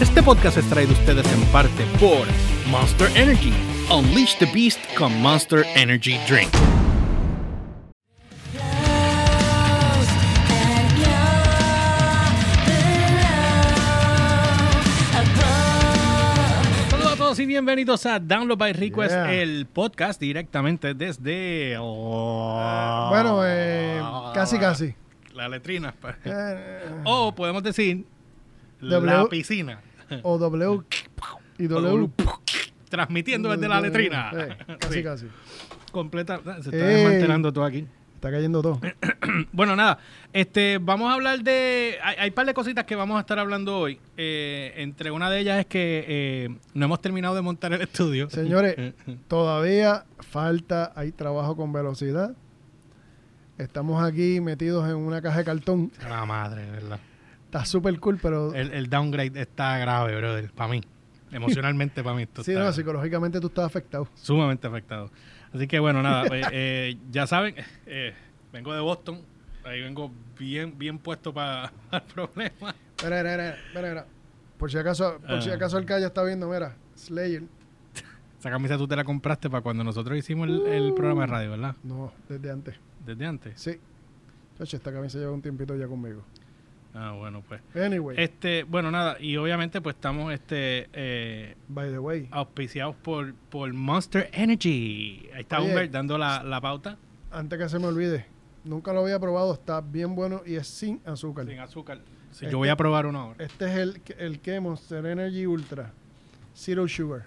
Este podcast es traído a ustedes en parte por Monster Energy. Unleash the Beast con Monster Energy Drink. Saludos a todos y bienvenidos a Download by Request, Yeah. el podcast directamente desde... oh, Bueno, eh, casi casi. La letrina. Eh, O podemos decir la piscina. O W y W. Transmitiendo desde la letrina. Eh, casi Sí. casi. Completa. Se está Ey. desmantelando todo aquí. Está cayendo todo. Bueno, nada. Este, vamos a hablar de. Hay, un par de cositas que vamos a estar hablando hoy. Eh, entre una de ellas es que eh, no hemos terminado de montar el estudio. Señores, todavía falta, hay trabajo con velocidad. Estamos aquí metidos en una caja de cartón. La madre, ¿verdad? Está súper cool, pero El, el downgrade está grave, brother. Para mí. Emocionalmente, para mí. Esto sí, está no, psicológicamente tú estás afectado. sumamente afectado. Así que bueno, nada, eh, eh, ya saben, eh, vengo de Boston, ahí vengo bien bien puesto para el problema. Mira, mira, mira, mira. Por si acaso, por si Ah. acaso el calle está viendo, mira, Slayer. Esa camisa tú te la compraste para cuando nosotros hicimos el, el programa de radio, ¿verdad? No, desde antes. Desde antes. Sí. Chacho, esta camisa lleva un tiempito ya conmigo. Ah, bueno, pues. Anyway, Este, bueno, nada, y obviamente pues estamos este eh, by the way, auspiciados por, por Monster Energy. Ahí está Oye. Dando la, la pauta. antes que se me olvide, nunca lo había probado, está bien bueno y es sin azúcar. Sin azúcar. Sí, Este- yo voy a probar uno ahora. Este es el, el que Monster Energy Ultra. Zero Sugar.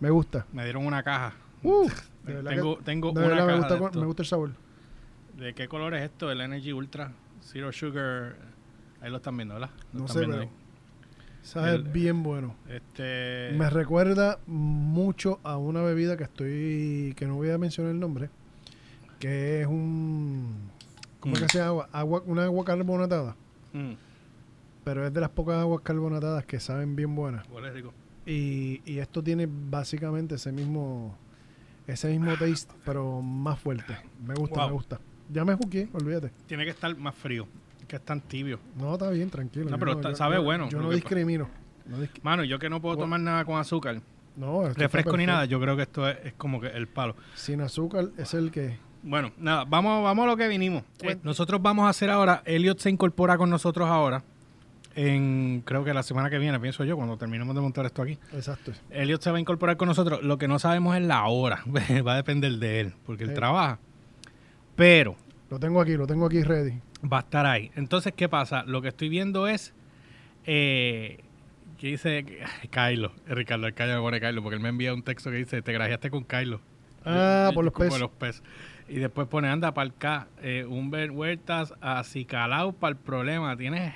Me gusta. Me dieron una caja. Uh, de tengo que- tengo de una verdad me caja gusta, de me gusta el sabor. ¿De qué color es esto? El Energy Ultra Zero Sugar. Ahí lo están viendo, ¿verdad? Lo No sé, pero ahí. sabe El- bien bueno. Este. Me recuerda mucho a una bebida que estoy, que no voy a mencionar el nombre, que es un, ¿cómo es Mm. que se llama? Agua, una agua carbonatada. Mm, Pero es de las pocas aguas carbonatadas que saben bien buenas. huele rico. Y, y esto tiene básicamente ese mismo ese mismo taste, pero más fuerte. Me gusta, Wow. me gusta. Ya me juqué, olvídate. Tiene que estar más frío. Que es tan tibio. No, está bien, tranquilo. No, Yo pero está- sabe yo- bueno, Yo no discrimino. No, disc- Mano, yo que no puedo tomar nada con azúcar, no, refresco ni nada, yo creo que esto es, es como que el palo. Sin azúcar es el que... Bueno, nada, vamos, vamos a lo que vinimos. Eh, Cuenta. nosotros vamos a hacer ahora, Elliot se incorpora con nosotros ahora, en creo que la semana que viene, pienso yo, cuando terminemos de montar esto aquí. Exacto. Elliot se va a incorporar con nosotros. Lo que no sabemos es la hora. va a depender de él, porque él Sí. trabaja. Pero Lo tengo aquí, lo tengo aquí ready. Va a estar ahí. Entonces, ¿qué pasa? Lo que estoy viendo es eh, que dice Kylo, Ricardo, el Kylo me pone Kylo, porque él me envía un texto que dice, te grajeaste con Kylo. Ah, Y- por los peces. los peces. Y después pone, anda para acá, eh, Humber Huertas, acicalao para el problema, tienes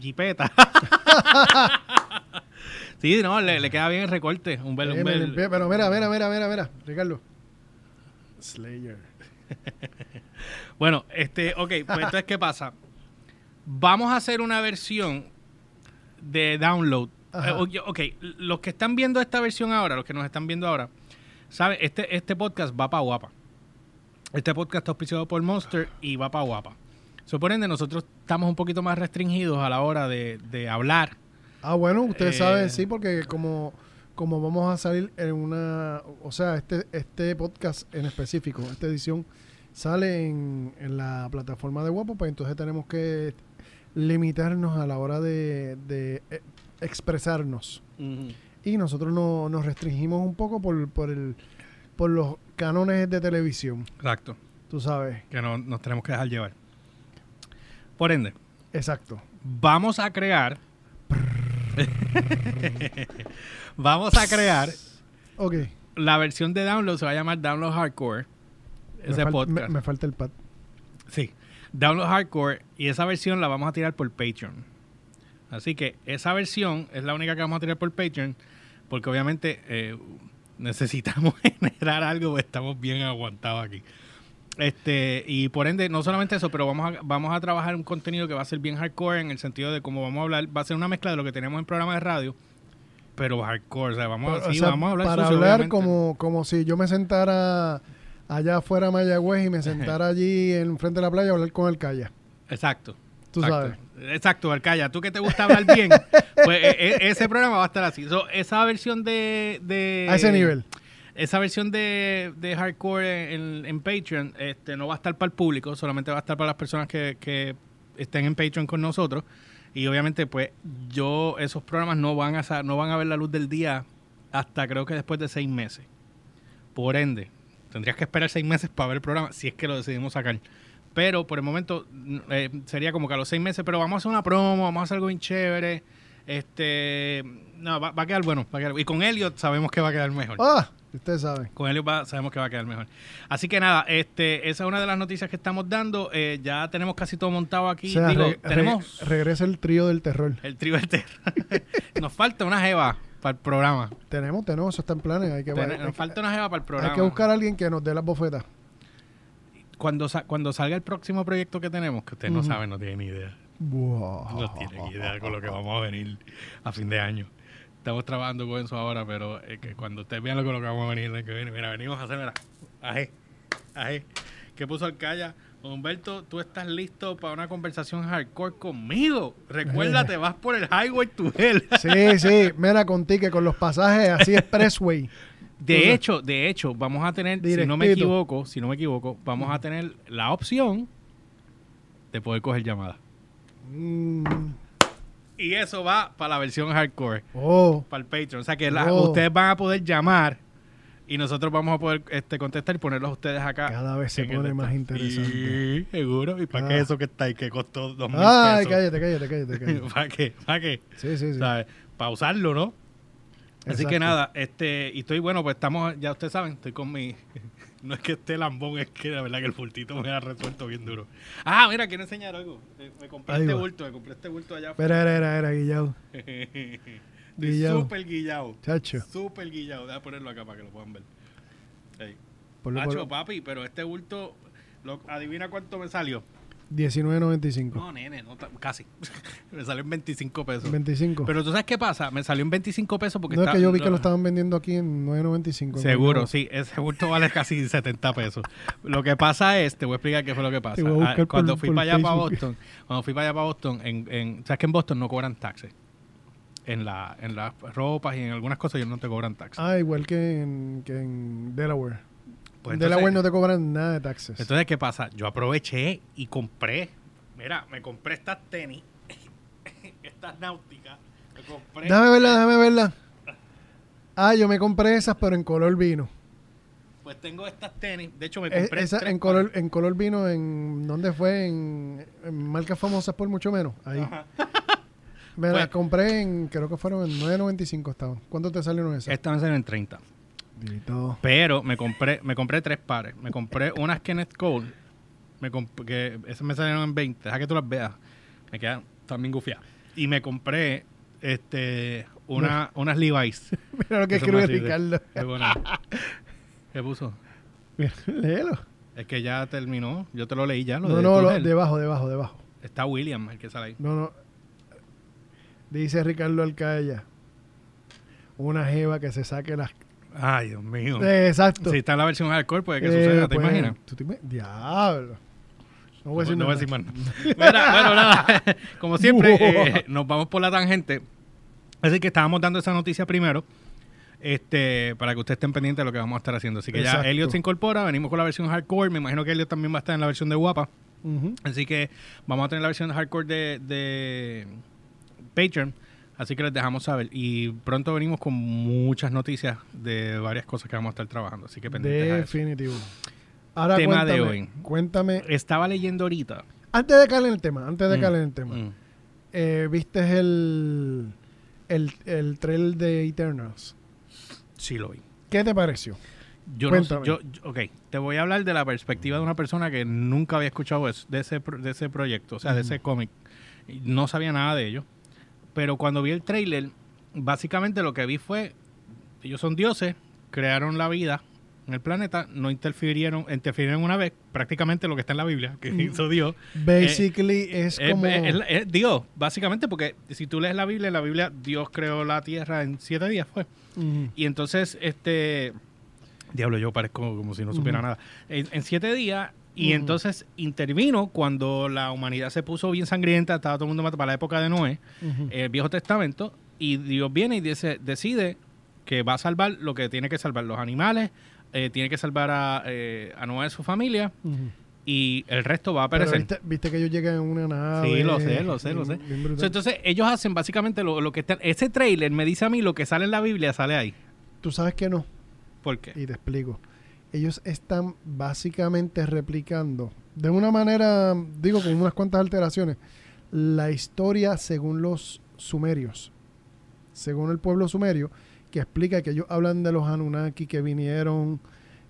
jipeta. sí, no, le, le queda bien el recorte. Eh, me Humber- limpié, pero mira, mira, mira, mira, mira, Ricardo. Slayer. Bueno, este, ok, pues entonces, ¿qué pasa? Vamos a hacer una versión de download. Eh, ok, los que están viendo esta versión ahora, los que nos están viendo ahora, ¿saben? Este, este podcast va para guapa. Este podcast está auspiciado por Monster y va para guapa. Suponen de nosotros estamos un poquito más restringidos a la hora de, de hablar. Ah, bueno, ustedes Eh, saben, sí, porque como, como vamos a salir en una... O sea, este, este podcast en específico, esta edición, sale en, en la plataforma de Guapo, pues entonces tenemos que limitarnos a la hora de, de, eh, expresarnos. Y nosotros no, nos restringimos un poco por, por, el, por los cánones de televisión, Exacto. tú sabes. Que no, nos tenemos que dejar llevar. Por ende, Exacto. vamos a crear. vamos a crear Ok. la versión de download, se va a llamar Download Hardcore. Me Ese podcast. me- me falta el pad. Sí. Download Hardcore. Y esa versión la vamos a tirar por Patreon. Así que esa versión es la única que vamos a tirar por Patreon. Porque obviamente eh, necesitamos generar algo, porque estamos bien aguantados aquí. Este, y por ende, no solamente eso, pero vamos a, vamos a trabajar un contenido que va a ser bien hardcore en el sentido de cómo vamos a hablar, va a ser una mezcla de lo que tenemos en programas de radio, pero hardcore, o sea, vamos, a- O sí, sea, vamos a hablar para sucio, hablar obviamente. como, como si yo me sentara allá afuera a Mayagüez y me sentara allí en frente de la playa a hablar con el Calla. Exacto. Tú Exacto. sabes. Exacto, Arcaya. Tú que te gusta hablar bien, pues e- e- ese programa va a estar así. So, esa versión de, de- A ese nivel. Esa versión de, de hardcore en, en Patreon este, no va a estar para el público, solamente va a estar para las personas que, que estén en Patreon con nosotros. Y obviamente, pues, yo, esos programas no van a no van a ver la luz del día hasta creo que después de seis meses. Por ende, tendrías que esperar seis meses para ver el programa, si es que lo decidimos sacar. Pero por el momento eh, sería como que a los seis meses, pero vamos a hacer una promo, vamos a hacer algo bien chévere. Este, no, va, va a quedar bueno. va a quedar- y con Elliot sabemos que va a quedar mejor. Ah, ustedes saben. Con Elliot va- sabemos que va a quedar mejor. Así que nada, este, esa es una de las noticias que estamos dando. Eh, ya tenemos casi todo montado aquí. O sea, Digo, re- re- tenemos regresa el trío del terror. el trío del terror. Nos falta una jeva para el programa. Tenemos, tenemos, eso está en planes. Hay que, Ten- hay nos falta una jeva para el programa. hay que buscar a alguien que nos dé las bofetas. Cuando, sa- cuando salga el próximo proyecto que tenemos, que ustedes no saben, no tienen ni idea. Wow. No tienen idea con lo que vamos a venir a fin de año. Estamos trabajando con eso ahora, pero eh, que cuando ustedes vean lo que, lo que vamos a venir que viene, mira, venimos a hacer, mira, ajé, ajé. ¿Qué puso Alcaya? Humberto, tú estás listo para una conversación hardcore conmigo. Recuérdate, vas por el highway to hell. Sí, sí, mira, con ticket, con los pasajes así expressway. De hecho, de hecho, vamos a tener, si no me equivoco, si no me equivoco, vamos a tener la opción de poder coger llamadas. Mm, Y eso va para la versión hardcore. oh, para el Patreon. O sea que la- Oh. ustedes van a poder llamar y nosotros vamos a poder este, contestar y ponerlos a ustedes acá. cada vez se pone más interesante. Sí, seguro. ¿Y para Ah. qué eso que está ahí que costó dos mil Ay, pesos? cállate, cállate, cállate, cállate. ¿Para qué? ¿Para qué? Sí, sí, sí. ¿Sabes? Para usarlo, ¿no? Así que nada, este, y estoy bueno, pues estamos, ya ustedes saben, estoy con mi. No es que esté lambón, es que la verdad que el bultito me ha resuelto bien duro. Ah, mira, quiero enseñar algo. Eh, Me compré Ahí este va. bulto, me compré este bulto allá. Espera, era, era, era, Guillao. Guillao. súper guillado. Chacho. Súper guillado. Déjame ponerlo acá para que lo puedan ver. Ahí. Ponlo Hacho, por papi, pero este bulto, lo- adivina cuánto me salió. 19.95. No, nene, no, casi. me salió en 25 pesos. 25. Pero tú sabes qué pasa, me salió en 25 pesos porque no es que yo vi que lo estaban vendiendo aquí en 9.95. Seguro, sí, ese bulto vale casi 70 pesos. Lo que pasa es, te voy a explicar qué fue lo que pasa. Ah, cuando por- fui por para allá para. Boston, cuando fui para allá para Boston, en, en, sabes que en Boston no cobran taxes. En la, en las ropas y en algunas cosas ellos no te cobran taxes. Ah, igual que en, que en Delaware. Pues en entonces- Delaware no te cobran nada de taxes. Entonces, ¿qué pasa? Yo aproveché y compré. Mira, me compré estas tenis, estas náuticas. Me compré. déjame verla, déjame verla. Ah, yo me compré esas, pero en color vino. Pues tengo estas tenis. De hecho, me Es- compré. esa tres en color, en color vino, en ¿dónde fue? En, en marcas famosas por mucho menos. Ahí. Ajá. Me Pues- las compré en, creo que fueron en 9.95 estaban. ¿Cuánto te salieron esas? Estas me salen en 30. Pero me compré, me compré tres pares. Me compré unas Kenneth Cole. Me que esas me salieron en 20. Deja que tú las veas. Me quedan también gufiadas. Y me compré este una, unas Levi's. Mira lo que escribe Ricardo. Qué bueno. ¿Qué puso? Mira, léelo. Es que ya terminó. Yo te lo leí ya. Lo No, de no, lo- debajo, debajo, debajo. Está William, el que sale ahí. No, no. Dice Ricardo Alcaella. Una jeva que se saque las... Ay, Dios mío. Exacto. Si está en la versión hardcore, puede que Eh, suceda, ¿te pues, imaginas? ¿tú te Diablo. No voy a decir no nada. voy a decir más. Mira, bueno, nada. Como siempre, eh, nos vamos por la tangente. Así que estábamos dando esa noticia primero. Este, para que ustedes estén pendientes de lo que vamos a estar haciendo. Así que Exacto. ya Elliot se incorpora, venimos con la versión hardcore. Me imagino que Elliot también va a estar en la versión de guapa. Así que vamos a tener la versión hardcore de, de Patreon. Así que les dejamos saber. Y pronto venimos con muchas noticias de varias cosas que vamos a estar trabajando. Así que pendientes a eso. Definitivo. Ahora Tema cuéntame, de hoy. Cuéntame. Estaba leyendo ahorita. Antes de caer en el tema, antes de Mm, caer en el tema. mm. eh, ¿Viste el, el, el trail de Eternals? Sí lo vi. ¿Qué te pareció? Yo no Cuéntame. yo, yo- ok, te voy a hablar de la perspectiva de una persona que nunca había escuchado eso, de ese, de ese proyecto, o sea, de ese cómic. No sabía nada de ello. Pero cuando vi el trailer, básicamente lo que vi fue, ellos son dioses, crearon la vida en el planeta, no interfirieron, interfirieron una vez, prácticamente lo que está en la Biblia, que Mm. hizo Dios. Basically es Es, como... es- es Dios, básicamente, porque si tú lees la Biblia, en la Biblia Dios creó la tierra en siete días, fue. Y entonces, este. Diablo, yo parezco como si no supiera nada. En, en siete días, Y entonces intervino cuando la humanidad se puso bien sangrienta, estaba todo el mundo matado para la época de Noé, Ujú. el Viejo Testamento, y Dios viene y dice, decide que va a salvar lo que tiene que salvar, los animales, eh, tiene que salvar a, eh, a Noé y su familia, y el resto va a Pero perecer. viste, viste que ellos llegan en una nave. Sí, lo sé, lo sé, lo sé. So, entonces ellos hacen básicamente lo, lo que está... Ese trailer me dice a mí lo que sale en la Biblia, sale ahí. Tú sabes que no. ¿Por qué? Y te explico. Ellos están básicamente replicando, de una manera, digo, con unas cuantas alteraciones, la historia según los sumerios, según el pueblo sumerio, que explica que ellos hablan de los Anunnaki que vinieron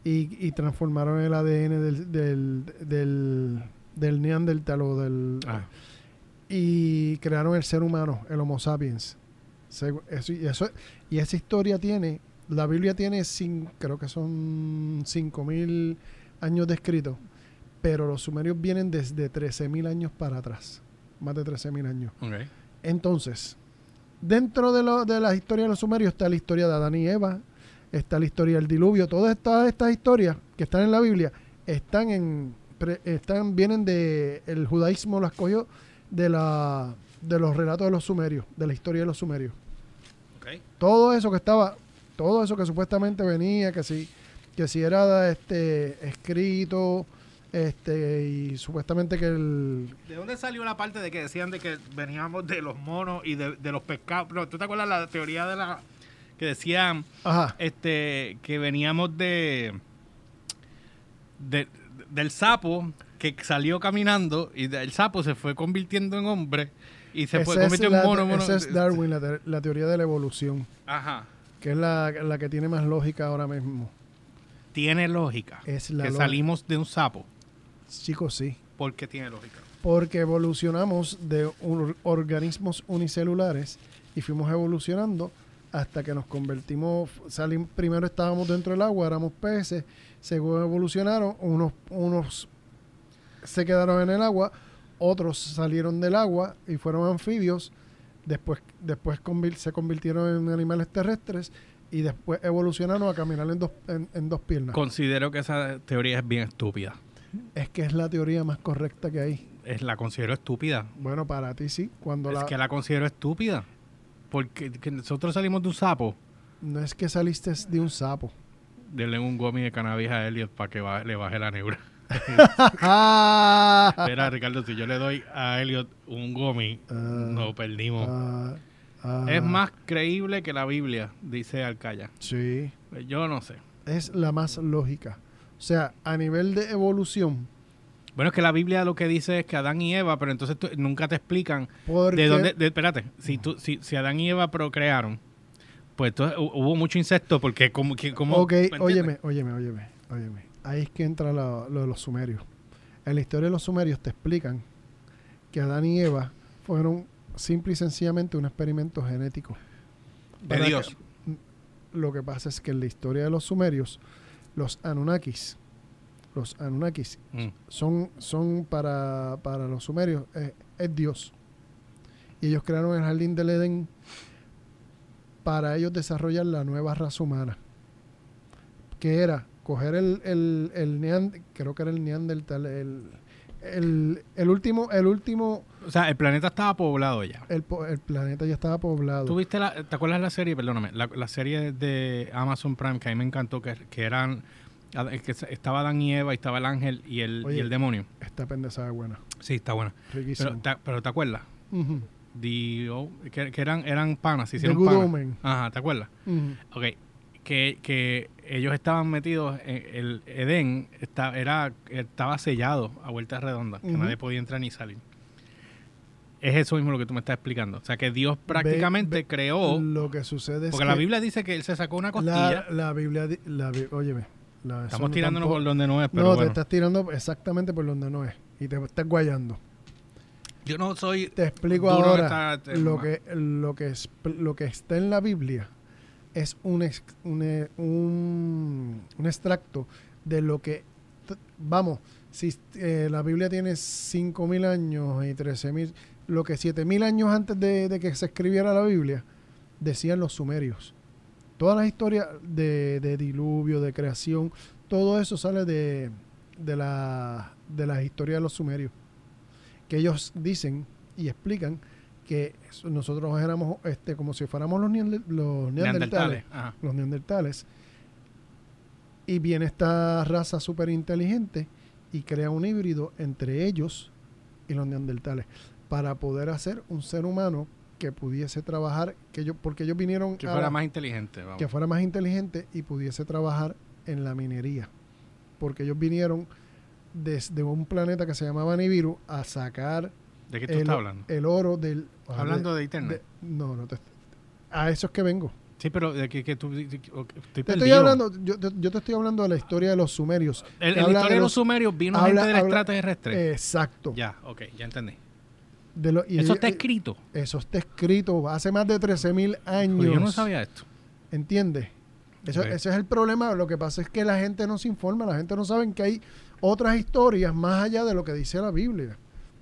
y, y transformaron el ADN del, del, del, del Neandertal o del... Ah. y crearon el ser humano, el Homo sapiens. Eso- y esa historia tiene, la Biblia tiene, cin- creo que son 5.000 años de escrito, pero los sumerios vienen desde 13.000 años para atrás, más de 13.000 años. Entonces, dentro de, lo- de la historia de los sumerios está la historia de Adán y Eva, está la historia del diluvio, todas estas, estas historias que están en la Biblia están en están vienen de el judaísmo las cogió de la de los relatos de los sumerios, de la historia de los sumerios. Todo eso que estaba, todo eso que supuestamente venía, que si que si era este escrito este y supuestamente que el ¿De dónde salió la parte de que decían de que veníamos de los monos y de, de los pescados? Pero, ¿Tú te acuerdas la teoría de la que decían ajá, este que veníamos de, de- del sapo que salió caminando y el sapo se fue convirtiendo en hombre y se fue convirtiendo en mono, mono. esa es Darwin, la, te- la teoría de la evolución, Ajá. Que es la, la que tiene más lógica ahora mismo. Tiene lógica Es la que salimos de un sapo. Chicos, sí. ¿Por qué tiene lógica? Porque evolucionamos de un- organismos unicelulares y fuimos evolucionando hasta que nos convertimos, primero estábamos dentro del agua, éramos peces, según evolucionaron, unos, unos se quedaron en el agua, otros salieron del agua y fueron anfibios, después, después convir- se convirtieron en animales terrestres y después evolucionaron a caminar en dos, en, en dos piernas. Considero que esa teoría es bien estúpida. es que es la teoría más correcta que hay. Es, la considero estúpida. Bueno, para ti sí, cuando Es la... que la considero estúpida. Porque que nosotros salimos de un sapo. No es que saliste de un sapo. Denle un gomi de cannabis a Elliot para que le baje la neura. Espera, Ricardo, si yo le doy a Elliot un gomi, no perdimos. ah, ah. Es más creíble que la Biblia, dice Alcaya. Sí, Yo no sé. es la más lógica. O sea, a nivel de evolución, Bueno, es que la Biblia lo que dice es que Adán y Eva, pero entonces tú- nunca te explican porque... de dónde. de- espérate, si, tú, si, si Adán y Eva procrearon, pues entonces hu- hubo mucho insecto, porque como. que- como Ok, óyeme, óyeme, óyeme, óyeme. Ahí es que entra lo, lo de los sumerios. En la historia de los sumerios te explican que Adán y Eva fueron simple y sencillamente un experimento genético. De Dios. que- lo que pasa es que en la historia de los sumerios, los Anunnakis, los Anunnakis Mm. son, son para, para los sumerios, eh, es Dios. Y ellos crearon el jardín del Edén para ellos desarrollar la nueva raza humana. Que era coger el, el, el neand- creo que era el neandertal, el, el, el último, el último, O sea, el planeta estaba poblado ya. el, el planeta ya estaba poblado. ¿Tú viste la, ¿Te acuerdas la serie? Perdóname. La, la serie de Amazon Prime que a mí me encantó, que, que eran. que estaba Adán y Eva, y estaba el ángel y el, Oye. y el demonio. Esta pendeja es buena. Sí, está buena. Riquísimo. Pero, ¿te, pero ¿te acuerdas? The- oh, que, que eran, eran panas, se The hicieron Good panas. Omen. Ajá, ¿te acuerdas? Ujú. Ok. Que, que ellos estaban metidos en el Edén, está, era, estaba sellado a vuelta redonda, que nadie podía entrar ni salir. Es eso mismo lo que tú me estás explicando. O sea, que Dios prácticamente ve- creó. Lo que sucede es Porque la Biblia dice que él se sacó una costilla. la, la Biblia, la, óyeme, la- Estamos no tirándonos tampoco- por donde no es, pero no, te estás tirando exactamente por donde no es. Y te estás guayando. Yo no soy. Te explico ahora. Lo que, lo, que lo que está en la Biblia es un, eh, un, un extracto de lo que. Vamos, si eh, la Biblia tiene 5.000 años y 13.000, lo que 7.000 años antes de, que se escribiera la Biblia, decían los sumerios. Todas las historias de, de diluvio, de creación, todo eso sale de de la, de la historia de los sumerios. Que ellos dicen y explican que nosotros éramos este, como si fuéramos los, neander- los neandertales, los neandertales, y viene esta raza súper inteligente y crea un híbrido entre ellos y los neandertales para poder hacer un ser humano que pudiese trabajar, que ellos, porque ellos vinieron Que fuera más inteligente, vamos. que fuera más inteligente y pudiese trabajar en la minería. Porque ellos vinieron desde un planeta que se llamaba Nibiru a sacar ¿De qué tú el, estás hablando? el oro del... Hablando de internet. de- no, no te... A eso es que vengo. Sí, pero de que, que tú... de que- ok, Estoy Te estoy hablando, yo, te- yo te estoy hablando de la historia de los sumerios. El, la historia de los los- sumerios vino habla- gente del extraterrestre. Exacto. ya, ok, ya entendí. De lo- y Eso está escrito. Eso está escrito hace más de 13.000 años. Pues yo no sabía esto. ¿Entiendes? Eso. Ese es el problema. Lo que pasa es que la gente no se informa, la gente no sabe que hay otras historias más allá de lo que dice la Biblia.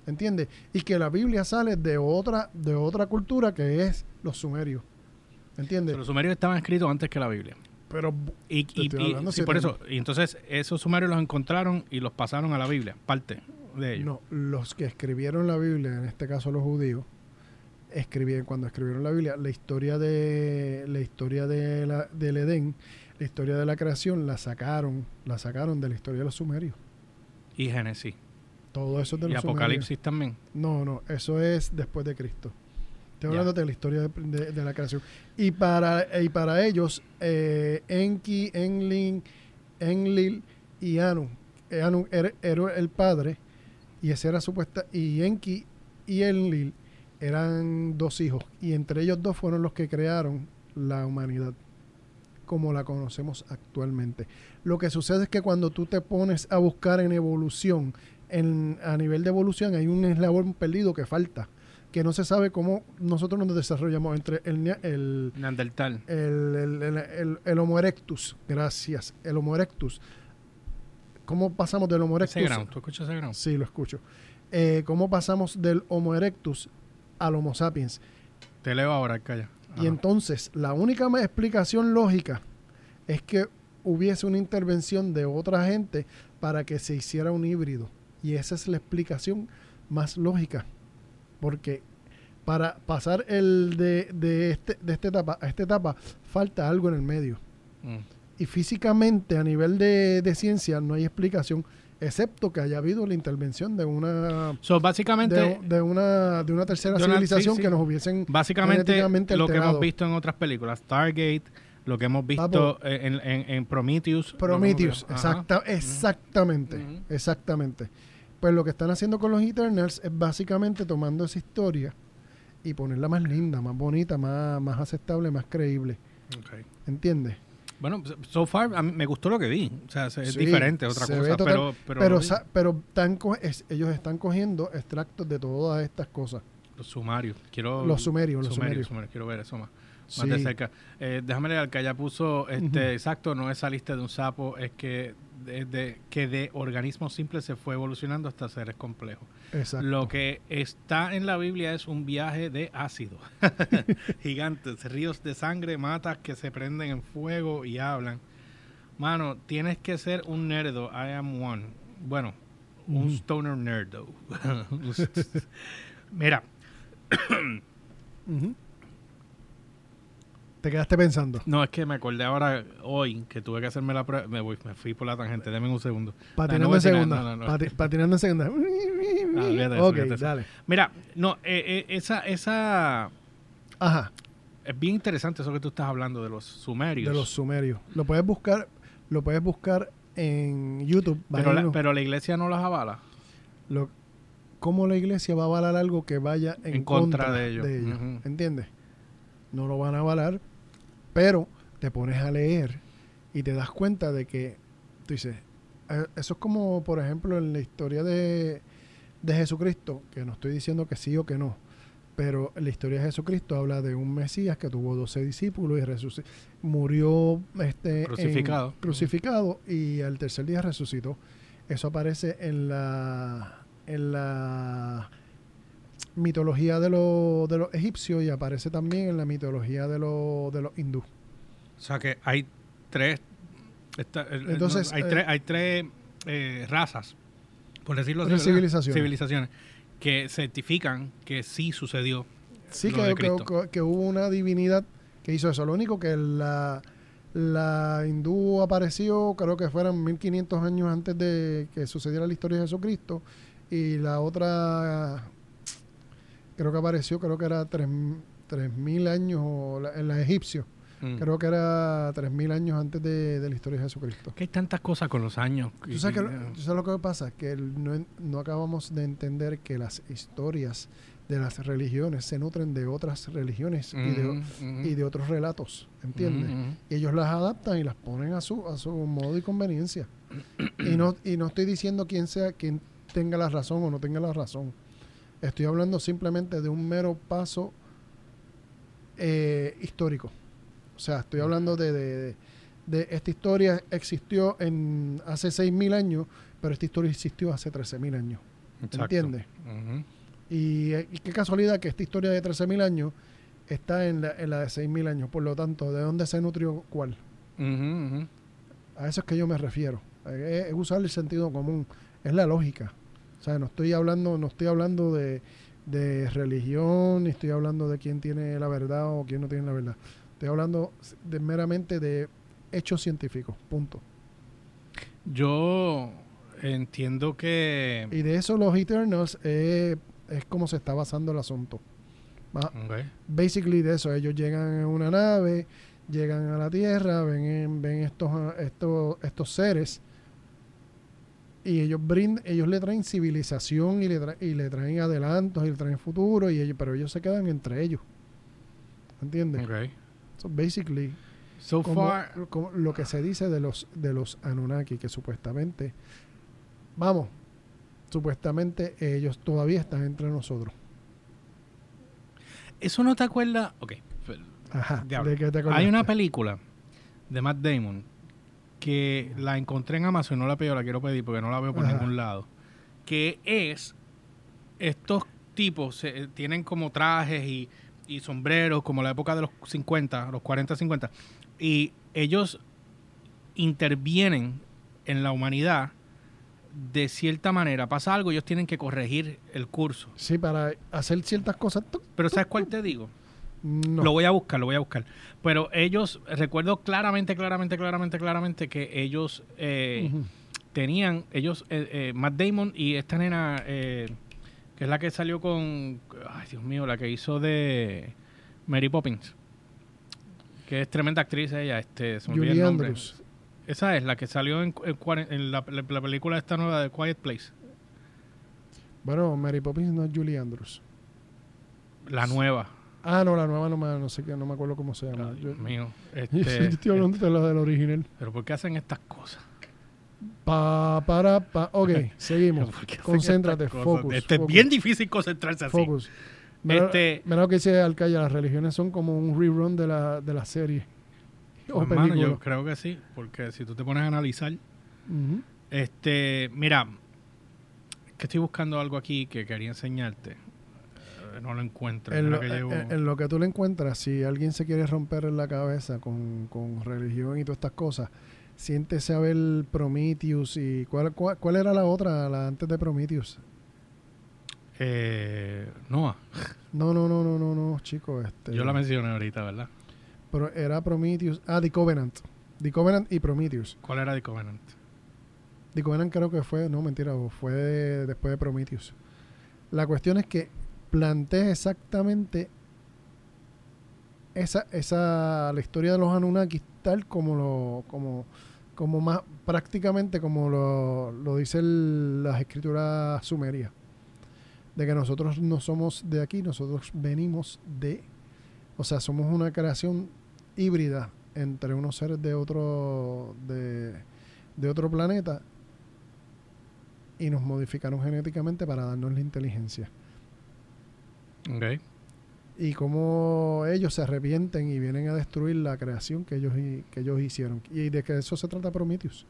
¿Entiendes? Y que la Biblia sale de otra, de otra cultura que es los sumerios. ¿Entiendes? Los sumerios estaban escritos antes que la Biblia. Pero Y, y- y- sí, por eso. Y entonces esos sumerios los encontraron y los pasaron a la Biblia, parte de ellos. no, los que escribieron la Biblia, en este caso los judíos, escribieron cuando escribieron la Biblia, la historia de la historia de la, del Edén, la historia de la creación, la sacaron, la sacaron de la historia de los sumerios. Y Génesis. Todo eso es de Y sumerios. Apocalipsis también. No, no, eso es después de Cristo. Estoy hablando de la historia de, de- de la creación. Y para, y para ellos, eh, Enki, Enlil, Enlil y Anu. Eh, Anu era, era el padre y ese era supuesta. Y Enki y Enlil eran dos hijos. Y entre ellos dos fueron los que crearon la humanidad como la conocemos actualmente. Lo que sucede es que cuando tú te pones a buscar en evolución, en, a nivel de evolución hay un eslabón perdido que falta, que no se sabe cómo nosotros nos desarrollamos entre el, el, Neandertal. el, el, el- Homo erectus, gracias, el Homo erectus. ¿Cómo pasamos del Homo Ese erectus? ground. ¿Tú escuchas ese ground? Sí, lo escucho. Eh, ¿Cómo pasamos del Homo erectus al Homo sapiens? Te leo ahora, calla. Y entonces, la única explicación lógica es que hubiese una intervención de otra gente para que se hiciera un híbrido. Y esa es la explicación más lógica. Porque para pasar el de, de, este, de esta etapa a esta etapa, falta algo en el medio. Mm. Y físicamente, a nivel de, de ciencia, no hay explicación, excepto que haya habido la intervención de una So, básicamente, de, de una de una tercera civilización sí, sí. que nos hubiesen básicamente lo que hemos visto en otras películas. Stargate, lo que hemos visto en, en- en Prometheus. Prometheus, exacta, exactamente, exactamente. Pues lo que están haciendo con los Eternals es básicamente tomando esa historia y ponerla más linda, más bonita, más, más aceptable, más creíble. ¿Entiendes? Bueno, so far a mí me gustó lo que vi. O sea, es Sí, diferente, otra cosa. total- pero, pero, Pero, sa- pero es- ellos están cogiendo extractos de todas estas cosas. los sumarios. Quiero, Los sumerios, los sumerios, sumerios. sumerios. Quiero ver eso más, Sí. más de cerca. Eh, déjame leer que ya puso, este, exacto, no es saliste de un sapo, es que de, de- que de organismos simples se fue evolucionando hasta seres complejos. Exacto. Lo que está en la Biblia es un viaje de ácido. Gigantes, ríos de sangre, matas que se prenden en fuego y hablan. Mano, tienes que ser un nerdo. I am one. Bueno, un stoner nerdo. Mira, Ujú. Te quedaste pensando. no, es que me acordé ahora hoy que tuve que hacerme la prueba. Me, voy, me fui por la tangente, denme un segundo. Patinando en segunda. no, no, no. Pati- patinando en segunda. de ok, de eso. dale. Mira, no, eh, eh, esa, esa Ajá. es bien interesante eso que tú estás hablando de los sumerios. De los sumerios. Lo puedes buscar, lo puedes buscar en YouTube. pero, la, pero la iglesia no las avala. Lo- ¿Cómo la iglesia va a avalar algo que vaya en, En contra de ellos. Ujú. ¿Entiendes? No lo van a avalar, pero te pones a leer y te das cuenta de que, tú dices, eh, eso es como, por ejemplo, en la historia de, de Jesucristo, que no estoy diciendo que sí o que no, pero la historia de Jesucristo habla de un Mesías que tuvo 12 discípulos y murió este, en- Crucificado. crucificado y al tercer día resucitó. Eso aparece en la en la mitología de, los de los egipcios y aparece también en la mitología de, los de los hindú. O sea que hay tres. esta- Entonces, no, hay, eh, tres hay tres eh, razas, por decirlo así, civilizaciones. civilizaciones que certifican que sí sucedió. Sí, lo que, de que- Cristo. que- que hubo una divinidad que hizo eso. Lo único que la, la hindú apareció, creo que fueron 1500 años antes de que sucediera la historia de Jesucristo. Y la otra, creo que apareció, creo que era 3000 años, o la, en la egipcio. Mm. Creo que era 3000 años antes de, de la historia de Jesucristo. Que hay tantas cosas con los años. ¿Tú sabes, que, lo- tú sabes lo que pasa? Que el- no, no acabamos de entender que las historias de las religiones se nutren de otras religiones y, de, Ujú, ujú. y de otros relatos, ¿entiendes? Ujú. Y ellos las adaptan y las ponen a su, a su modo y conveniencia. y, no, y no estoy diciendo quién sea quien tenga la razón o no tenga la razón. Estoy hablando simplemente de un mero paso eh, histórico. O sea, estoy hablando de, de- de- de esta historia existió en hace 6.000 años, pero esta historia existió hace 13.000 años. Exacto. ¿Entiendes? Y, eh, y qué casualidad que esta historia de 13.000 años está en la, en la de 6.000 años. Por lo tanto, ¿de dónde se nutrió cuál? A eso es que yo me refiero. Eh, Es, es usar el sentido común. Es la lógica. O sea, no estoy hablando, no estoy hablando de, de religión, ni estoy hablando de quién tiene la verdad o quién no tiene la verdad. Estoy hablando de, meramente de hechos científicos. Punto. Yo entiendo que... Y de eso los Eternals eh, es como se está basando el asunto. Basically de eso, ellos llegan en una nave, llegan a la Tierra, ven, en- ven estos, estos, estos seres y ellos brindan, ellos le traen civilización y le, tra- y le traen adelantos y le traen futuro, y ellos, pero ellos se quedan entre ellos. ¿Entiendes? Ok. So basically, So como, far... como lo que se dice de los de los Anunnaki, que supuestamente, vamos, supuestamente ellos todavía están entre nosotros. ¿Eso no te acuerdas? Ok. Ajá. ¿De qué te Hay una película de Matt Damon que la encontré en Amazon, no la pido, la quiero pedir porque no la veo por Ajá. ningún lado. Que es estos tipos eh, tienen como trajes y, y sombreros como la época de los 50, los 40, 50 y ellos intervienen en la humanidad de cierta manera. Pasa algo, ellos tienen que corregir el curso. Sí, para hacer ciertas cosas. Pero ¿sabes cuál te digo? No. Lo voy a buscar, lo voy a buscar. Pero ellos, recuerdo claramente, claramente, claramente, claramente que ellos eh, tenían, ellos, eh, eh, Matt Damon y esta nena, eh, que es la que salió con, ay Dios mío, la que hizo de Mary Poppins, que es tremenda actriz ella, este, se me el nombre. Andrews. Esa es la que salió en, en cuaren- en la, la- la película esta nueva de Quiet Place, Bueno, Mary Poppins no es Julie Andrews. la nueva. Ah, no, la nueva no, me, no sé qué, no me acuerdo cómo se Ay, llama. Yo, Dios mío. yo Este, estoy hablando de la del original. pero ¿por qué hacen estas cosas? Pa, para, pa. Ok, seguimos. ¿Por qué hacen Concéntrate, focus, Este, es bien difícil concentrarse así. Focus. Mira, Este- mira lo que dice Alcaya, las religiones son como un rerun de la, de la serie. O mano, película. yo creo que sí, porque si tú te pones a analizar, este, mira, que estoy buscando algo aquí que quería enseñarte. Eh, no lo encuentro. En lo, que llevo- en- en lo que tú le encuentras, si alguien se quiere romper en la cabeza con, con religión y todas estas cosas, siéntese a ver Prometheus y ¿cuál, cuál, cuál era la otra, la antes de Prometheus? Eh, Noah, No, no, no, no, no, no, chicos. Este, yo la mencioné ahorita, ¿verdad? Pero era Prometheus. Ah, The Covenant. The Covenant y Prometheus. ¿Cuál era The Covenant? The Covenant creo que fue, no, mentira, fue de- después de Prometheus. La cuestión es que plantea exactamente esa, esa, la historia de los Anunnaki tal como lo, como, como más, prácticamente como lo, lo dice el- las escrituras sumerias. De que nosotros no somos de aquí, nosotros venimos de, o sea, somos una creación híbrida entre unos seres de otro, de, de otro planeta y nos modificaron genéticamente para darnos la inteligencia. Ok. Y cómo ellos se arrepienten y vienen a destruir la creación que ellos, que ellos hicieron. Y de que eso se trata Prometheus.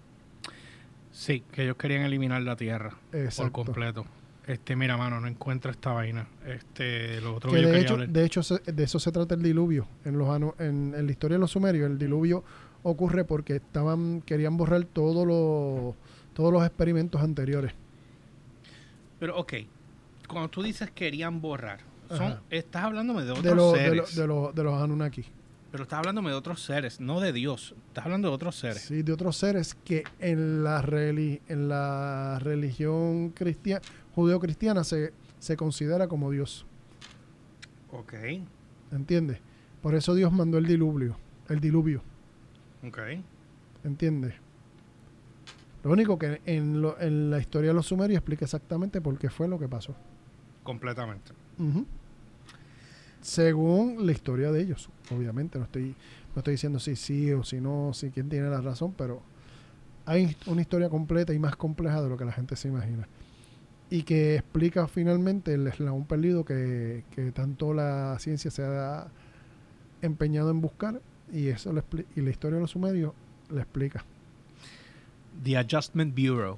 Sí, que ellos querían eliminar la Tierra Exacto. por completo. Este, mira, mano, no encuentro esta vaina. Este, lo otro Que que yo de quería hecho, hablar. de hecho se- de eso se trata el diluvio. En, los, en, en la historia de los sumerios, el diluvio ocurre porque estaban querían borrar todo lo, todos los experimentos anteriores. Pero, ok, cuando tú dices querían borrar, son, Ajá. estás hablándome de otros De, de, seres. de, los- de los Anunnaki. Pero estás hablándome de otros seres, no de Dios. Estás hablando de otros seres. Sí, de otros seres que en la, reli- en la religión cristiana, judeo-cristiana se, se considera como Dios. Ok, ¿Entiendes? Por eso Dios mandó el diluvio. El diluvio. ok. ¿Entiendes? Lo único que en, lo- en la historia de los sumerios explica exactamente por qué fue lo que pasó. Completamente. Ujú. Según la historia de ellos, obviamente. No estoy, no estoy diciendo si sí o si no, si quién tiene la razón, pero hay una historia completa y más compleja de lo que la gente se imagina. Y que explica finalmente el eslabón perdido que, que tanto la ciencia se ha empeñado en buscar y eso le expli- y la historia de los sumerios le explica. The Adjustment Bureau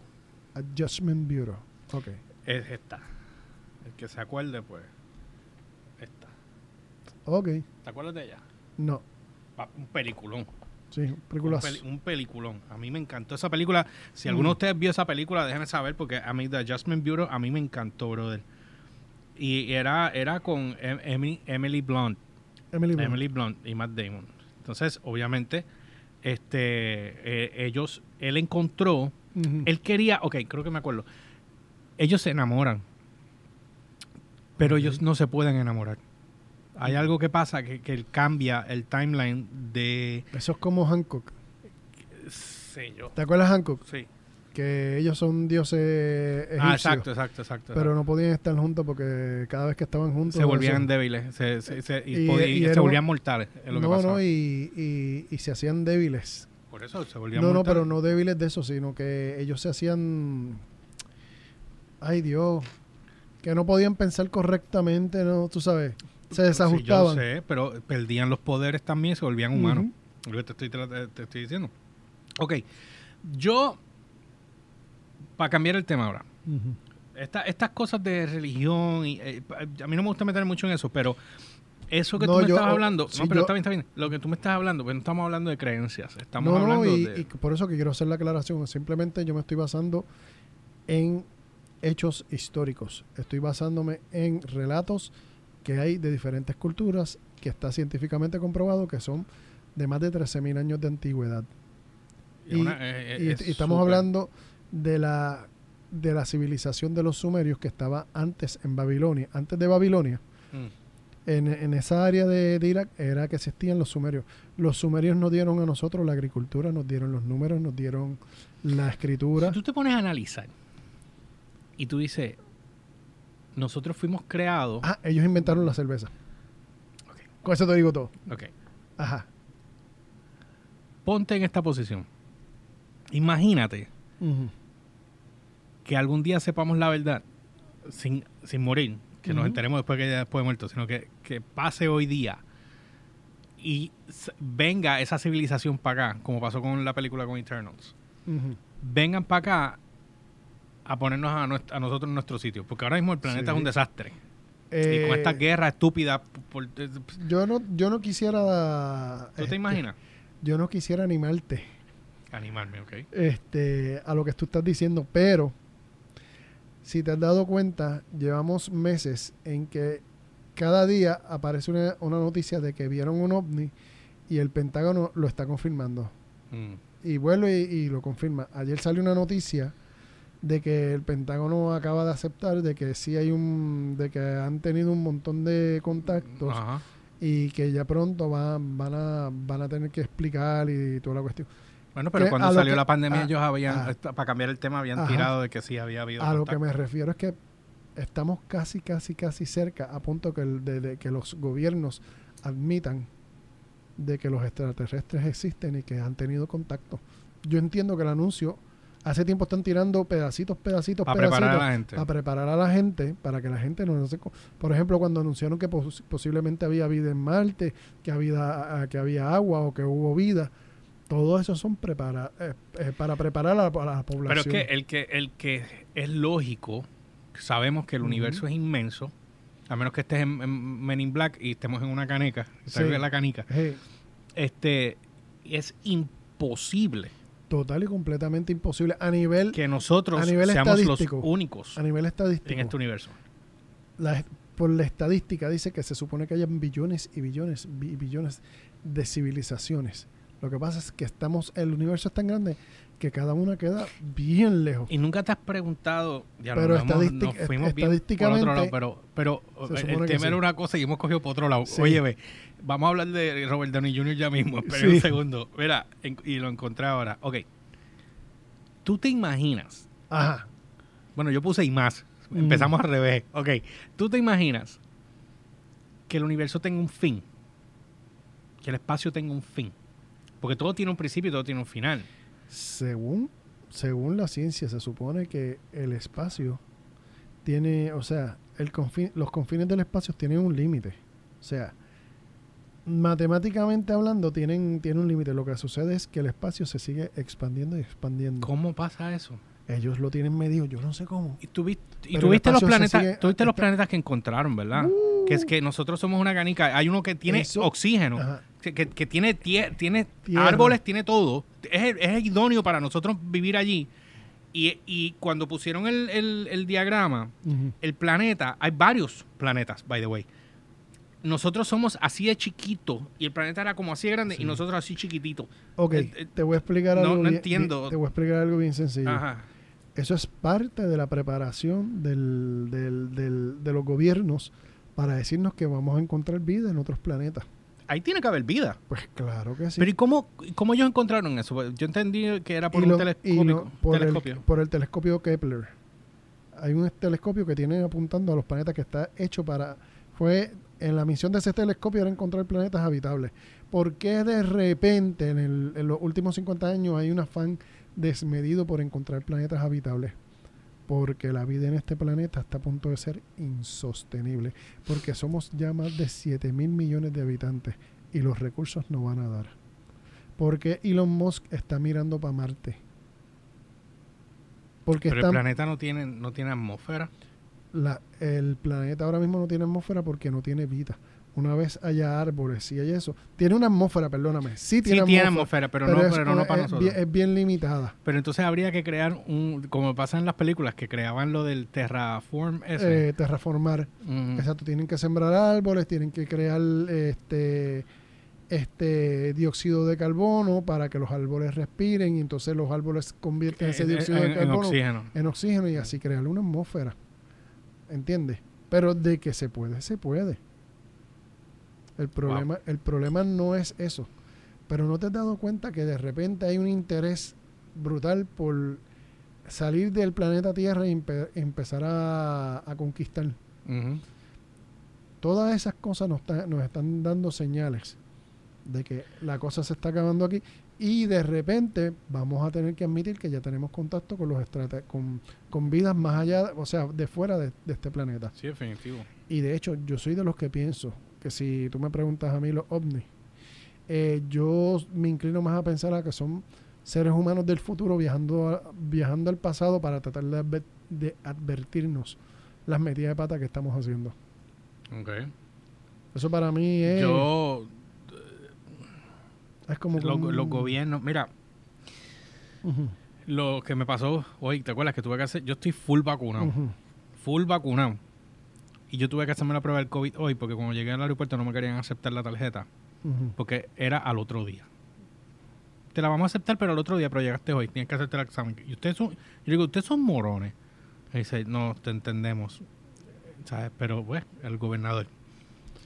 Adjustment Bureau. Ok. es esta. El que se acuerde, pues. Ok. ¿Te acuerdas de ella? No. Un peliculón. Sí, Un, películas. peli- un peliculón. A mí me encantó esa película. Si alguno de Mm. ustedes vio esa película, déjenme saber porque a mí The Adjustment Bureau a mí me encantó, brother. Y era, era con Em- Emily, Emily Blunt. Emily Blunt. Emily Blunt y Matt Damon. Entonces, obviamente, este eh, ellos, él encontró, él quería, ok, creo que me acuerdo. Ellos se enamoran, pero ellos no se pueden enamorar. Hay algo que pasa que, que él cambia el timeline de... Eso es como Hancock. Sí, yo. ¿Te acuerdas de Hancock? Sí. Que ellos son dioses egipcios. Ah, exacto, exacto, exacto. Pero no podían estar juntos porque cada vez que estaban juntos... se volvían débiles se, se- se- y, Y- podí- y y se volvían mortales. Es lo que no, pasaba. no, y, y- y se hacían débiles. Por eso se volvían No, no, mortales. pero no débiles de eso, sino que ellos se hacían... Ay, Dios. Que no podían pensar correctamente, ¿no? Tú sabes. Se desajustaban. Sí, yo sé, pero perdían los poderes también y se volvían humanos. Lo que te estoy, tra- te estoy diciendo. Ok. Yo, para cambiar el tema ahora, esta- estas cosas de religión, y, eh, a mí no me gusta meter mucho en eso, pero eso que No, tú me yo- estás hablando, sí, no, pero yo- está bien, está bien. Lo que tú me estás hablando, pues no estamos hablando de creencias, estamos no, hablando y, de... y por eso que quiero hacer la aclaración. Simplemente yo me estoy basando en hechos históricos. Estoy basándome en relatos que hay de diferentes culturas que está científicamente comprobado que son de más de 13.000 años de antigüedad. y- una- eh, Y, es y estamos hablando de la, de la civilización de los sumerios que estaba antes en Babilonia. Antes de Babilonia, Mm. en, en esa área de, de Irak era que existían los sumerios. Los sumerios nos dieron a nosotros la agricultura, nos dieron los números, nos dieron la escritura. Si tú te pones a analizar y tú dices, nosotros fuimos creados... Ah, ellos inventaron la cerveza. Con eso te digo todo. Ok. Ajá. Ponte en esta posición. Imagínate que algún día sepamos la verdad sin, sin morir, que nos Ujú. enteremos después que ya después de muerto, sino que, que pase hoy día y venga esa civilización para acá, como pasó con la película con Eternals. Vengan para acá a ponernos a, nuestra- a nosotros en nuestro sitio, porque ahora mismo el planeta Sí. es un desastre. y Eh, con esta guerra estúpida, por- por- yo no, yo no quisiera. ¿tú te este, imaginas? Yo no quisiera animarte. Animarme, ok. este, a lo que tú estás diciendo, pero si te has dado cuenta, llevamos meses en que cada día aparece una, una noticia de que vieron un ovni y el Pentágono lo está confirmando. Mm. Y vuelve y, y lo confirma. Ayer salió una noticia de que el Pentágono acaba de aceptar de que sí hay un, de que han tenido un montón de contactos Ajá. y que ya pronto van, van a, van a tener que explicar y toda la cuestión. Bueno, pero Que cuando salió que- la pandemia, ellos habían, esta- para cambiar el tema, habían Ajá. tirado de que sí había habido. A lo que me refiero es que estamos casi, casi, casi cerca a punto que, el- de, de que los gobiernos admitan de que los extraterrestres existen y que han tenido contacto. Yo entiendo que el anuncio, hace tiempo están tirando pedacitos, pedacitos, Para pedacitos preparar a la gente. para preparar a la gente, para que la gente no, no se... co- Por ejemplo, cuando anunciaron que pos- posiblemente había vida en Marte, que había, que había agua o que hubo vida, todo eso son prepara, eh, eh, para preparar a la, a la población. Pero es que el que el que es lógico, sabemos que el universo es inmenso, a menos que estés en, en Men in Black y estemos en una caneca, Sí. salga la canica. Este es imposible total y completamente imposible a nivel que nosotros a nivel seamos los estadístico. únicos a nivel estadístico. en este universo. la- por la estadística dice que se supone que hayan billones y billones y billones de civilizaciones. Lo que pasa es que estamos, el universo es tan grande que cada una queda bien lejos. Y nunca te has preguntado, ya Pero nos, fuimos bien estadísticamente, por otro lado, pero, pero se el tema era sí. una cosa y hemos cogido por otro lado. Sí. Oye, ve, vamos a hablar de Robert Downey Jr. ya mismo. Espera Sí. un segundo. Mira, en- y lo encontré ahora. Ok. ¿Tú te imaginas? Ajá. Bueno, yo puse y más. Mm. Empezamos al revés. Ok. ¿Tú te imaginas que el universo tenga un fin? Que el espacio tenga un fin. Porque todo tiene un principio y todo tiene un final. Según, según la ciencia, se supone que el espacio tiene, o sea, el confin- los confines del espacio tienen un límite. O sea, matemáticamente hablando, tienen, tienen un límite. Lo que sucede es que el espacio se sigue expandiendo y expandiendo. ¿Cómo pasa eso? Ellos lo tienen medido, yo no sé cómo. Y tú, viste- y Pero tú el viste los planetas, sigue- tú viste los planetas que encontraron, ¿verdad? que es que nosotros somos una canica. Hay uno que tiene Eso- oxígeno, Ajá. Que, que- tiene, tie- tiene Tierra. árboles, tiene todo. Es, es idóneo para nosotros vivir allí. Y, y cuando pusieron el, el- el diagrama, el planeta, hay varios planetas, by the way. Nosotros somos así de chiquito y el planeta era como así de grande Sí. y nosotros así chiquitito. Ok, Eh, eh, te voy a explicar no- algo. no bien- entiendo. bien- te voy a explicar algo bien sencillo. Ajá. Eso es parte de la preparación del, del- del- de los gobiernos para decirnos que vamos a encontrar vida en otros planetas. Ahí tiene que haber vida. Pues claro que sí. Pero ¿y cómo, cómo ellos encontraron eso? Yo entendí que era por Y un lo- telescopio. no, por, el, telescopio. por el telescopio Kepler. Hay un telescopio que tiene apuntando a los planetas que está hecho para... Fue en la misión de ese telescopio era encontrar planetas habitables. ¿Por qué de repente en, el- en los últimos 50 años hay un afán desmedido por encontrar planetas habitables? Porque la vida en este planeta está a punto de ser insostenible. Porque somos ya más de 7 mil millones de habitantes y los recursos no van a dar. Porque Elon Musk está mirando para Marte. Porque Pero el planeta no tiene, no tiene atmósfera. la- el planeta ahora mismo no tiene atmósfera porque no tiene vida. Una vez haya árboles y hay eso. Tiene una atmósfera, perdóname. Sí Sí tiene tiene atmósfera. pero, pero no, es, pero no es para bien- nosotros. es bien limitada. Pero entonces habría que crear un, como pasa en las películas, que creaban lo del terraform ese. Eh, terraformar. Ujú. Exacto, tienen que sembrar árboles, tienen que crear este este dióxido de carbono para que los árboles respiren y entonces los árboles convierten ese En- dióxido en- de en carbono oxígeno. en oxígeno y así crear una atmósfera. ¿Entiendes? Pero de que se puede, se puede. El problema, el problema no es eso. Pero no te has dado cuenta que de repente hay un interés brutal por salir del planeta Tierra y empe- empezar a, a conquistar. Todas esas cosas nos, nos están dando señales de que la cosa se está acabando aquí y de repente vamos a tener que admitir que ya tenemos contacto con los con, con vidas más allá, o sea, de fuera de, de este planeta. Sí, definitivo. Y de hecho, yo soy de los que pienso que si tú me preguntas a mí los ovnis, eh, yo me inclino más a pensar a que son seres humanos del futuro viajando, a- viajando al pasado para tratar de, adver- de advertirnos las metidas de pata que estamos haciendo. Ok. Eso para mí es, Yo, es como... los, un- los gobiernos, mira, lo que me pasó hoy, ¿te acuerdas que tuve que hacer? Yo estoy full vacunado. Full vacunado. Y yo tuve que hacerme la prueba del COVID hoy porque cuando llegué al aeropuerto no me querían aceptar la tarjeta porque era al otro día. Te la vamos a aceptar, pero al otro día, pero llegaste hoy, tienes que hacerte el examen. Y ustedes son, yo digo, ustedes son morones. Y dice, no, te entendemos. ¿Sabes? Pero, pues, el gobernador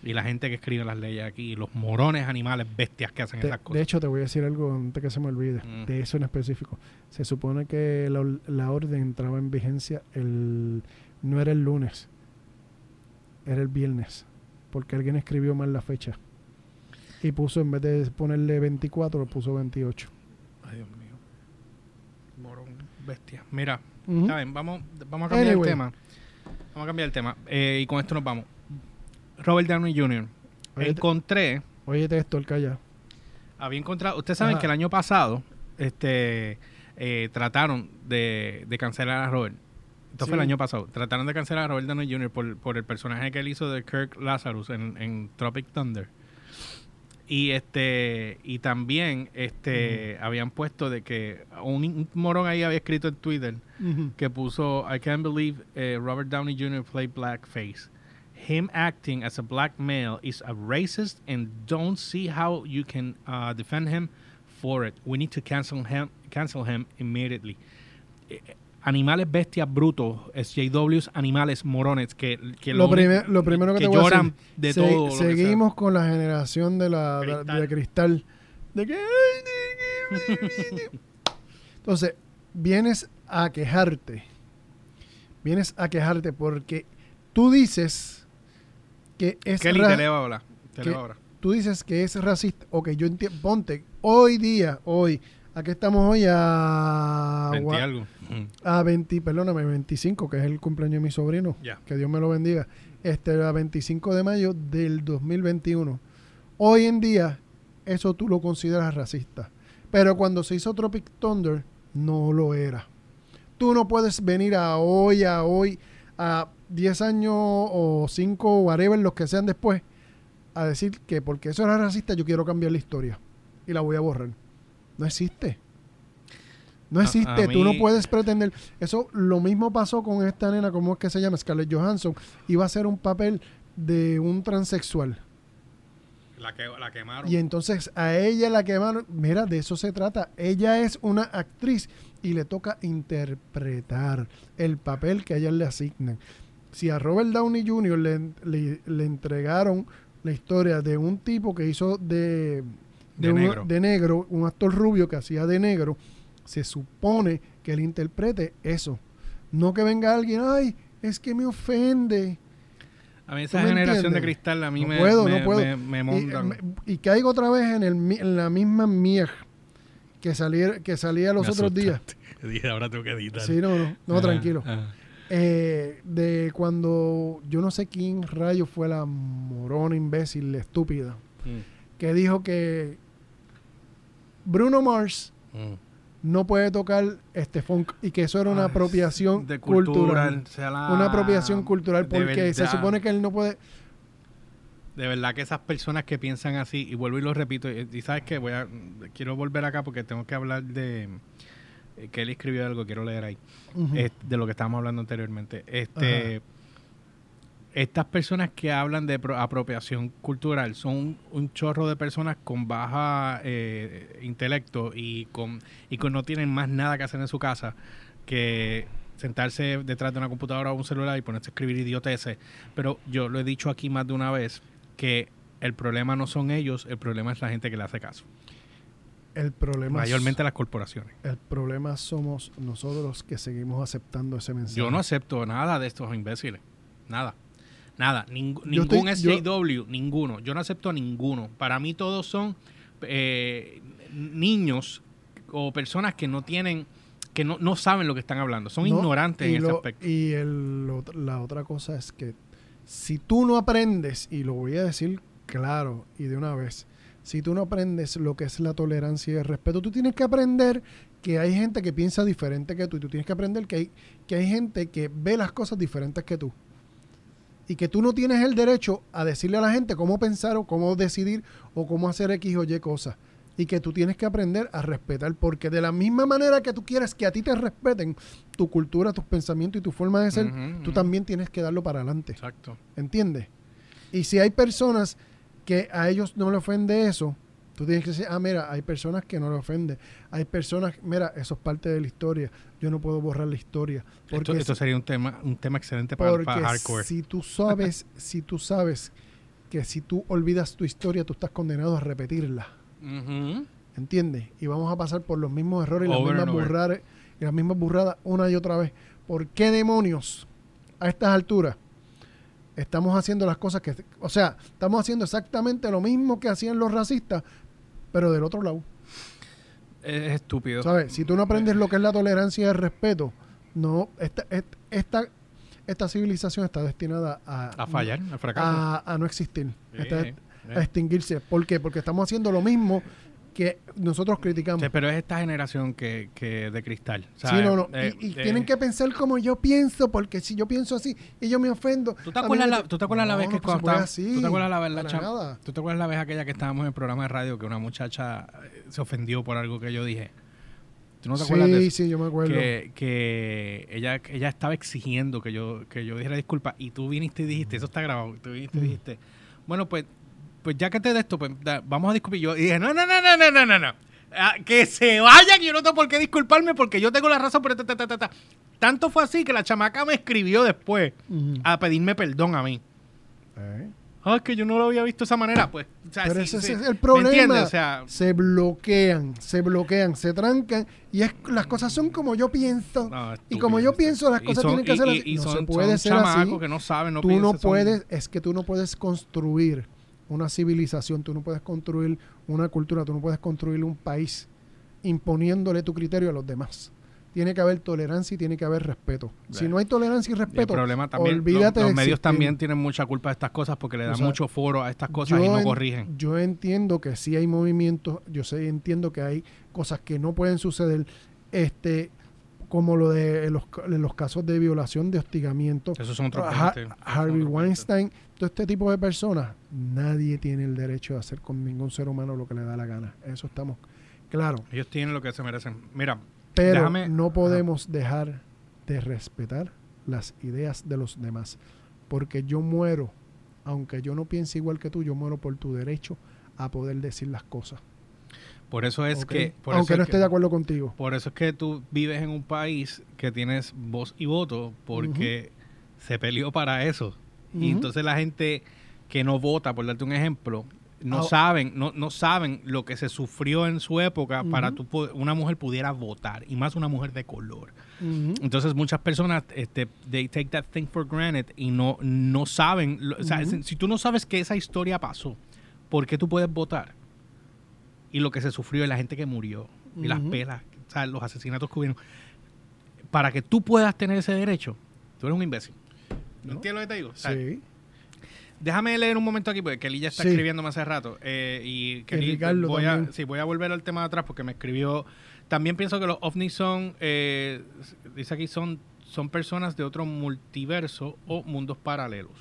y la gente que escribe las leyes aquí, y los morones, animales, bestias que hacen De, esas de cosas. hecho, te voy a decir algo antes que se me olvide, Mm. de eso en específico. Se supone que la, la orden entraba en vigencia el no era el lunes, era el viernes, porque alguien escribió mal la fecha. Y puso, en vez de ponerle 24, puso 28. Ay, Dios mío. Morón, bestia. Mira, está bien, vamos, vamos a cambiar Anyway. el tema. Vamos a cambiar el tema. Eh, y con esto nos vamos. Robert Downey Jr. Oye, Encontré, Óyete esto, el calla. había encontrado, ustedes saben Ajá. que el año pasado este eh, trataron de, de cancelar a Robert. Esto fue el año pasado. Trataron de cancelar a Robert Downey Jr. por, por el personaje que él hizo de Kirk Lazarus en, en Tropic Thunder. Y este y también este habían puesto de que un, un morón ahí había escrito en Twitter que puso I can't believe eh, Robert Downey Jr. played blackface. Him acting as a black male is a racist and don't see how you can uh, defend him for it. We need to cancel him cancel him immediately. Eh, animales bestias brutos, SJWs, animales morones que, que Lo, primer- lo primero que, te voy a lloran decir, de se- todo. lo seguimos con la generación de la de- Cristal. de cristal. De que, ay, de que- Entonces, vienes a quejarte. Vienes a quejarte porque tú dices que es Kelly, te tú dices que es racista. Ok, yo entiendo. Ponte, hoy día, hoy, aquí estamos hoy a, 20 algo. Mm. a 20, perdóname, 25, que es el cumpleaños de mi sobrino. Ya. Que Dios me lo bendiga. Este, a 25 de mayo del 2021. Hoy en día, eso tú lo consideras racista. Pero cuando se hizo Tropic Thunder, no lo era. Tú no puedes venir a hoy, a hoy, a 10 años o 5, whatever, los que sean después, a decir que porque eso era racista, yo quiero cambiar la historia y la voy a borrar. No existe. No A- existe. a Tú no puedes pretender. Eso lo mismo pasó con esta nena, ¿cómo es que se llama? Scarlett Johansson. Iba a hacer un papel de un transexual. La, que, la quemaron. Y entonces a ella la quemaron. Mira, de eso se trata. Ella es una actriz y le toca interpretar el papel que a ella le asignan. Si a Robert Downey Jr. le, le- le entregaron la historia de un tipo que hizo de, De un- negro. de negro, un actor rubio que hacía de negro, se supone que él interprete eso. No que venga alguien, ay, es que me ofende. A mí ¿Tú esa generación de cristal a mí No me, puedo, me, no puedo. me- me Y, montan. y caigo otra vez en, el, en la misma mier que, salir, que salía los Me otros días. ahora tengo que editar. Sí, no, no, no, Ajá, tranquilo. ajá. Eh, de cuando yo no sé quién rayo fue la morona imbécil, estúpida, Mm, que dijo que Bruno Mars mm. no puede tocar este funk y que eso era una Ay, apropiación de cultural. sea la- Una apropiación cultural porque se supone que él no puede. De verdad que esas personas que piensan así, y vuelvo y lo repito, y, y sabes que voy a, quiero volver acá porque tengo que hablar de eh, que él escribió algo, quiero leer ahí, es- de lo que estábamos hablando anteriormente. Este, estas personas que hablan de pro- apropiación cultural son un, un chorro de personas con baja eh, intelecto y con y con no tienen más nada que hacer en su casa que sentarse detrás de una computadora o un celular y ponerse a escribir idioteces. Pero yo lo he dicho aquí más de una vez que el problema no son ellos, el problema es la gente que le hace caso. el problema Mayormente las corporaciones. El problema somos nosotros que seguimos aceptando ese mensaje. Yo no acepto nada de estos imbéciles. Nada. Nada. Ning- ningún estoy- yo- SJW, ninguno. Yo no acepto a ninguno. Para mí todos son eh, niños o personas que no tienen, que no, no saben lo que están hablando. Son No, ignorantes en ese aspecto. Y el la otra cosa es que si tú no aprendes, y lo voy a decir claro y de una vez, si tú no aprendes lo que es la tolerancia y el respeto, tú tienes que aprender que hay gente que piensa diferente que tú y tú tienes que aprender que hay, que hay gente que ve las cosas diferentes que tú. Y que tú no tienes el derecho a decirle a la gente cómo pensar o cómo decidir o cómo hacer X o Y cosas. Y que tú tienes que aprender a respetar, porque de la misma manera que tú quieres que a ti te respeten tu cultura, tus pensamientos y tu forma de ser, tú también tienes que darlo para adelante. Exacto. ¿Entiendes? Y si hay personas que a ellos no le ofende eso, tú tienes que decir, ah, mira, hay personas que no le ofende. Hay personas, mira, eso es parte de la historia. Yo no puedo borrar la historia. Porque Esto, sería un tema, un tema excelente para, porque para hardcore. si tú sabes, si tú sabes que si tú olvidas tu historia, tú estás condenado a repetirla. Ujú. ¿Entiendes? Y vamos a pasar por los mismos errores y las mismas burradas y las mismas burradas una y otra vez. ¿Por qué demonios a estas alturas estamos haciendo las cosas que, o sea, estamos haciendo exactamente lo mismo que hacían los racistas, pero del otro lado? Es estúpido. ¿Sabes? Si tú no aprendes lo que es la tolerancia y el respeto, no, esta, est- esta, esta civilización está destinada a, A fallar, al fracaso. a, a no existir, está a extinguirse. ¿Por qué? Porque estamos haciendo lo mismo que nosotros criticamos. Sí, pero es esta generación que, que de cristal. Sí, ¿sabes? no, no. Eh, y y eh, tienen que pensar como yo pienso, porque si yo pienso así y yo me ofendo. ¿Tú te acuerdas, la, ¿tú te acuerdas la No, vez no que se cuando puede estábamos- así, ¿tú te acuerdas la vez la para cha- nada. ¿Tú te acuerdas la vez aquella que estábamos en el programa de radio que una muchacha eh, se ofendió por algo que yo dije? ¿Tú no te acuerdas de Sí, eso? sí, yo me acuerdo. que, que ella, ella estaba exigiendo que yo, que yo dijera disculpa y tú viniste y dijiste, eso está grabado, tú viniste y Mm. dijiste, bueno, pues, pues ya que te de esto, pues da- vamos a disculpar. Y yo dije, no, no, no, no, no, no, no, no. Ah, que se vayan, yo no tengo por qué disculparme porque yo tengo la razón, pero ta, ta, ta, ta, ta. tanto fue así que la chamaca me escribió después a pedirme perdón a mí. Eh. Ah, es que yo no lo había visto de esa manera, pues. o sea, Pero sí, ese, sí. es el ¿Me problema. O sea, se bloquean, se bloquean, se trancan y es las cosas son como yo pienso. no, y como yo pienso, las cosas son- tienen que y- ser y- así. y no son- se puede son ser así. que no saben, no tú no piensan, puedes, es que tú no puedes construir una civilización, tú no puedes construir una cultura, tú no puedes construir un país imponiéndole tu criterio a los demás. Tiene que haber tolerancia y tiene que haber respeto. Si no hay tolerancia y Y el respeto, problema también, olvídate los, medios también tienen mucha culpa de estas cosas porque le dan O sea, mucho foro a estas cosas y no en- corrigen. Yo entiendo que sí hay movimientos, yo sé, entiendo que hay cosas que no pueden suceder, este, como lo de los, los casos de violación, de hostigamiento. Esos son otros Ha- 20. Harvey Otros 20. Weinstein, todo este tipo de personas, nadie tiene el derecho de hacer con ningún ser humano lo que le da la gana. Eso estamos claros. Ellos tienen lo que se merecen. Mira, Pero Déjame- no podemos dejar de respetar las ideas de los demás. Porque yo muero, aunque yo no piense igual que tú, yo muero por tu derecho a poder decir las cosas. por eso es que... Por aunque eso no es esté que- de acuerdo contigo. Por eso es que tú vives en un país que tienes voz y voto porque se peleó para eso. Y entonces la gente que no vota, por darte un ejemplo, no Ah. saben, no, no saben lo que se sufrió en su época para tu una mujer pudiera votar y más una mujer de color. Entonces muchas personas este they take that thing for granted y no no saben, lo- o sea, si, si tú no sabes que esa historia pasó, ¿por qué tú puedes votar? Y lo que se sufrió y la gente que murió y las pelas, o sea, los asesinatos que hubieron para que tú puedas tener ese derecho, tú eres un imbécil. ¿No No. entiendes lo que te digo? O sea, Sí. Déjame leer un momento aquí porque Kelly ya está Sí. escribiéndome hace rato. eh, y Kelly, Ricardo voy, a, sí, voy a volver al tema de atrás porque me escribió. También pienso que los ovnis son, eh, dice aquí, son, son personas de otro multiverso o mundos paralelos.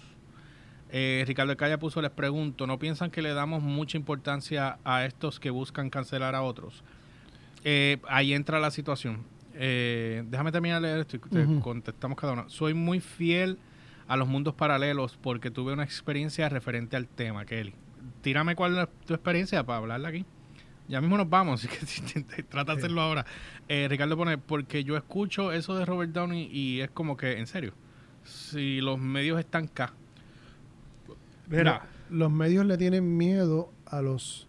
Eh, Ricardo Calla puso, les pregunto, ¿no piensan que le damos mucha importancia a estos que buscan cancelar a otros? Eh, ahí entra la situación. Eh, déjame terminar de leer esto y te contestamos cada uno. Soy muy fiel a los mundos paralelos porque tuve una experiencia referente al tema, Kelly. Tírame cuál es tu experiencia para hablarla aquí. Ya mismo nos vamos, así que trata de hacerlo ahora. Eh, Ricardo pone, porque yo escucho eso de Robert Downey y es como que, en serio, si los medios están acá. Mira, Lo- los medios le tienen miedo a los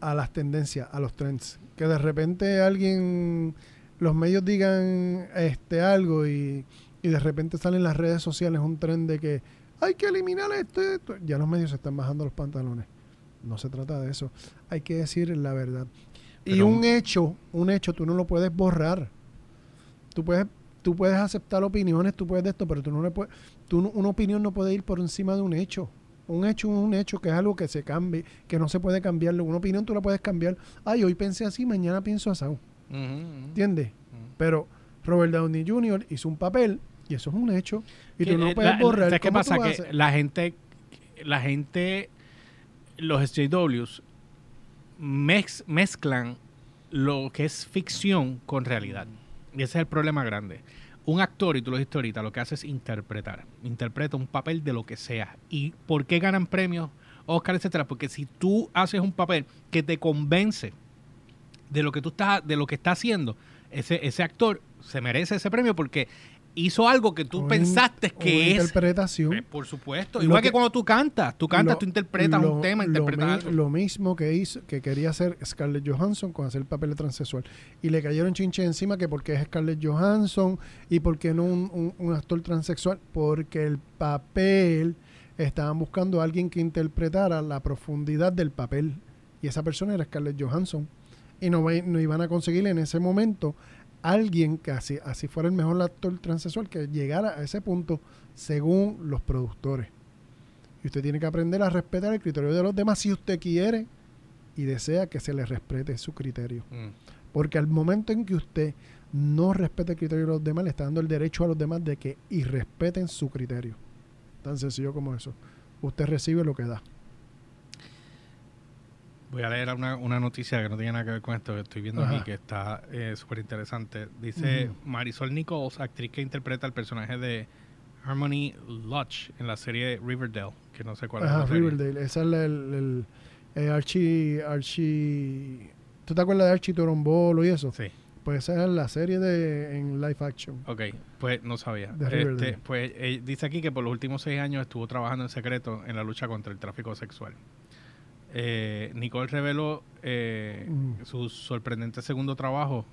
a las tendencias, a los trends. Que de repente alguien, los medios digan este algo y, y de repente salen en las redes sociales un trend de que hay que eliminar esto, y esto. Ya los medios se están bajando los pantalones. No se trata de eso. Hay que decir la verdad. y un hecho, un hecho, tú no lo puedes borrar. Tú puedes, tú puedes aceptar opiniones, tú puedes de esto, pero tú no le puedes, tú no- una opinión no puede ir por encima de un hecho. Un hecho es un hecho que es algo que se cambie, que no se puede cambiar. Una opinión tú la puedes cambiar. Ay, hoy pensé así, mañana pienso así. ujú. ¿Entiendes? Pero Robert Downey Jr. hizo un papel y eso es un hecho. Y Que, tú no puedes la- borrar. ¿sabes qué ¿Cómo pasa? Que la gente, la gente, los SJWs mez- mezclan lo que es ficción con realidad. Y ese es el problema grande. Un actor, y tú lo dijiste ahorita, lo que hace es interpretar. Interpreta un papel de lo que sea. ¿Y por qué ganan premios, Oscar, etcétera? Porque si tú haces un papel que te convence de lo que tú estás, de lo que está haciendo, ese, ese actor se merece ese premio porque hizo algo que tú Una pensaste que una es interpretación. eh, Por supuesto. Igual que, que- cuando tú cantas. Tú cantas, Lo- tú interpretas lo- un tema, interpretas algo. Lo mismo que hizo, que quería hacer Scarlett Johansson con hacer el papel de transexual. Y le cayeron chinches encima que porque es Scarlett Johansson y porque no un, un- un actor transexual. Porque el papel, estaban buscando a alguien que interpretara la profundidad del papel. Y esa persona era Scarlett Johansson. Y no, no iban a conseguir en ese momento alguien que así, así fuera el mejor actor transexual que llegara a ese punto según los productores. Y usted tiene que aprender a respetar el criterio de los demás si usted quiere y desea que se le respete su criterio. Mm. Porque al momento en que usted no respete el criterio de los demás, le está dando el derecho a los demás de que irrespeten su criterio. Tan sencillo como eso. Usted recibe lo que da. Voy a leer una, una noticia que no tiene nada que ver con esto que estoy viendo Ajá. aquí, que está eh, súper interesante. Dice. Marisol Nichols, actriz que interpreta el personaje de Harmony Lodge en la serie Riverdale, que no sé cuál es la serie. Riverdale. Esa es la- el, el- el Archie, Archie... ¿Tú te acuerdas de Archie Torombolo y eso? Sí, Pues esa es la serie de en live action. ok, pues no sabía. Este, pues eh, dice aquí que por los últimos seis años estuvo trabajando en secreto en la lucha contra el tráfico sexual. Eh, Nicole reveló eh, Mm. su sorprendente segundo trabajo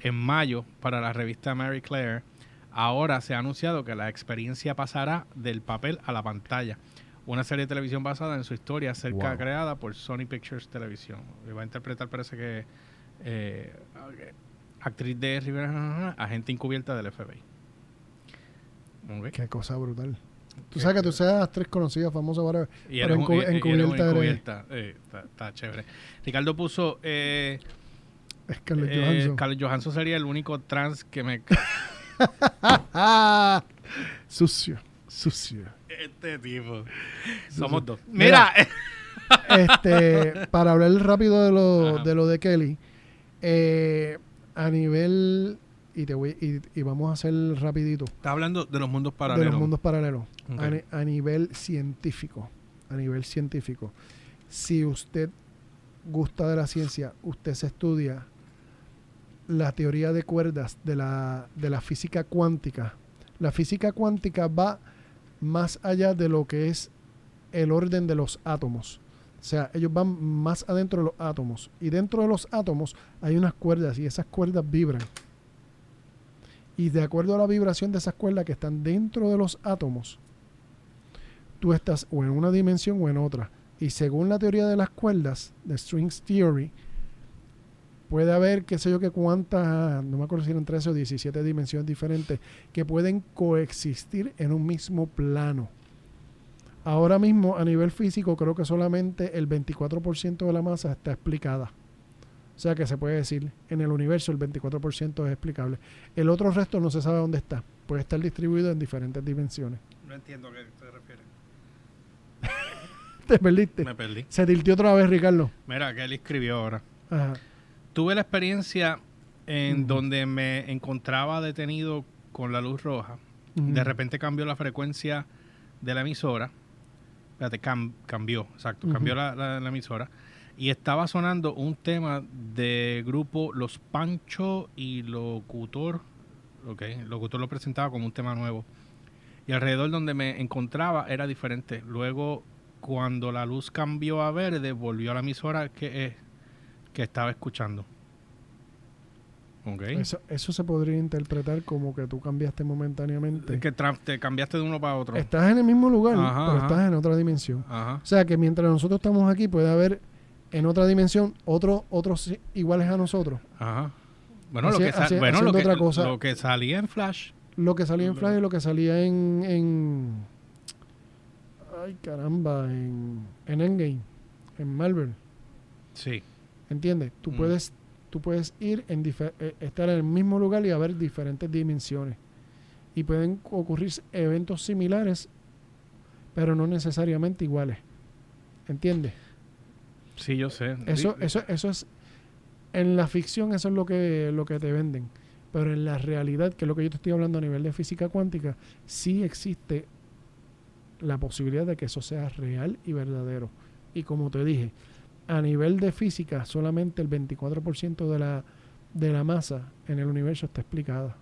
en mayo para la revista Mary Claire. Ahora se ha anunciado que la experiencia pasará del papel a la pantalla. Una serie de televisión basada en su historia, cerca Wow. creada por Sony Pictures Televisión. Y va a interpretar, parece que, eh, actriz de Rivera, agente encubierta del FBI. Ok. Qué cosa brutal. Tú sabes que tú seas actriz conocida, famosa, whatever. Y Pero un- un encubierta encubierta. Eh, está, está chévere. Ricardo puso... Eh, Scarlett eh, Johansson. Carlos Johansson sería el único trans que me... Sucio, sucio. este tipo. Somos dos. Mira. Mira. este, para hablar rápido de lo, Ajá. de lo de Kelly, eh, a nivel, y, te voy, y, y vamos a hacer rapidito, Está hablando de los mundos de paralelos. los mundos paralelos, a nivel científico, a nivel científico, si usted gusta de la ciencia, usted se estudia la teoría de cuerdas de la, de la física cuántica. La física cuántica va más allá de lo que es el orden de los átomos. O sea, ellos van más adentro de los átomos. Y dentro de los átomos hay unas cuerdas y esas cuerdas vibran. Y de acuerdo a la vibración de esas cuerdas que están dentro de los átomos, tú estás o en una dimensión o en otra. Y según la teoría de las cuerdas, de Strings Theory, puede haber, qué sé yo, que cuántas, no me acuerdo si eran 13 o 17 dimensiones diferentes, que pueden coexistir en un mismo plano. Ahora mismo, a nivel físico, creo que solamente el 24% de la masa está explicada. O sea que se puede decir, en el universo el 24% es explicable. El otro resto no se sabe dónde está. Puede estar distribuido en diferentes dimensiones. No entiendo a qué te refieres. Te perdiste. Me perdí. Se tiltió otra vez, Ricardo. Mira, que él escribió ahora. Ajá. Tuve la experiencia en donde me encontraba detenido con la luz roja. De repente cambió la frecuencia de la emisora. Espérate, cam- cambió, exacto, cambió la, la- la emisora. Y estaba sonando un tema de grupo Los Pancho y Locutor. Ok, Locutor lo presentaba como un tema nuevo. Y alrededor donde me encontraba era diferente. Luego, cuando la luz cambió a verde, volvió a la emisora que, eh, que estaba escuchando. Ok. Eso, eso se podría interpretar como que tú cambiaste momentáneamente. que te cambiaste de uno para otro. Estás en el mismo lugar, Ajá, pero ajá. estás en otra dimensión. Ajá. O sea que mientras nosotros estamos aquí, puede haber en otra dimensión otro, otros iguales a nosotros. Ajá. Bueno, lo, que bueno lo, que, otra cosa. lo que salía en Flash. Lo que salía en Flash y lo que salía en. en ay, caramba, en, en Endgame, en Marvel. Sí. ¿Entiendes? Tú Mm. puedes tú puedes ir en eh, estar en el mismo lugar y haber diferentes dimensiones. Y pueden ocurrir eventos similares, pero no necesariamente iguales. ¿Entiendes? Sí, yo sé. Eso, eso, eso es. En la ficción, eso es lo que, lo que te venden. Pero en la realidad, que es lo que yo te estoy hablando a nivel de física cuántica, sí existe la posibilidad de que eso sea real y verdadero. Y como te dije, a nivel de física, solamente el 24% de la, de la masa en el universo está explicada.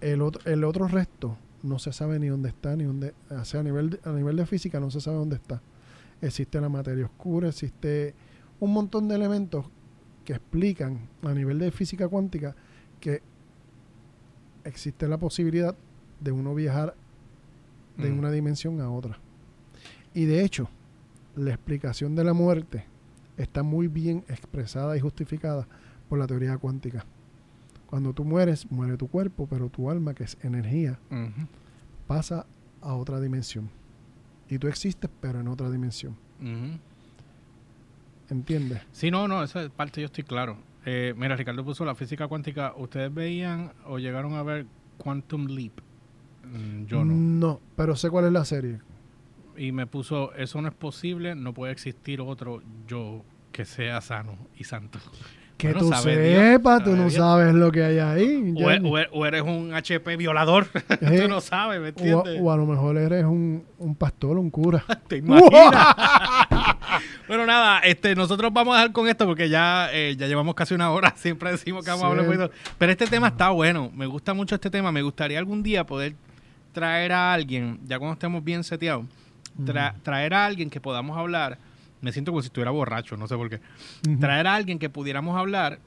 El otro, el otro resto no se sabe ni dónde está, ni dónde. O sea, a nivel de, a nivel de física no se sabe dónde está existe la materia oscura, existe un montón de elementos que explican a nivel de física cuántica que existe la posibilidad de uno viajar de Mm. una dimensión a otra. Y de hecho, la explicación de la muerte está muy bien expresada y justificada por la teoría cuántica. Cuando tú mueres, muere tu cuerpo, pero tu alma, que es energía, pasa a otra dimensión. Y tú existes, pero en otra dimensión. ¿entiendes? Sí, no, no, esa parte yo estoy claro. Eh, mira, Ricardo puso la física cuántica. ¿Ustedes veían o llegaron a ver Quantum Leap? Mm, yo no. No, pero sé cuál es la serie. Y me puso, eso no es posible, no puede existir otro yo que sea sano y santo. Que Bueno, tú sepas, tú sabe no Dios. sabes lo que hay ahí. O, e- o e- eres un HP violador, Eh, tú no sabes, ¿me O, entiendes? o a lo mejor eres un, un pastor, un cura. ¿Te imaginas? bueno, nada, este, nosotros vamos a dejar con esto porque ya, eh, ya llevamos casi una hora. Siempre decimos que vamos a hablar poquito. Pero este tema está bueno. Me gusta mucho este tema. Me gustaría algún día poder traer a alguien, ya cuando estemos bien seteados, tra- traer a alguien que podamos hablar. Me siento como si estuviera borracho, no sé por qué. Traer a alguien que pudiéramos hablar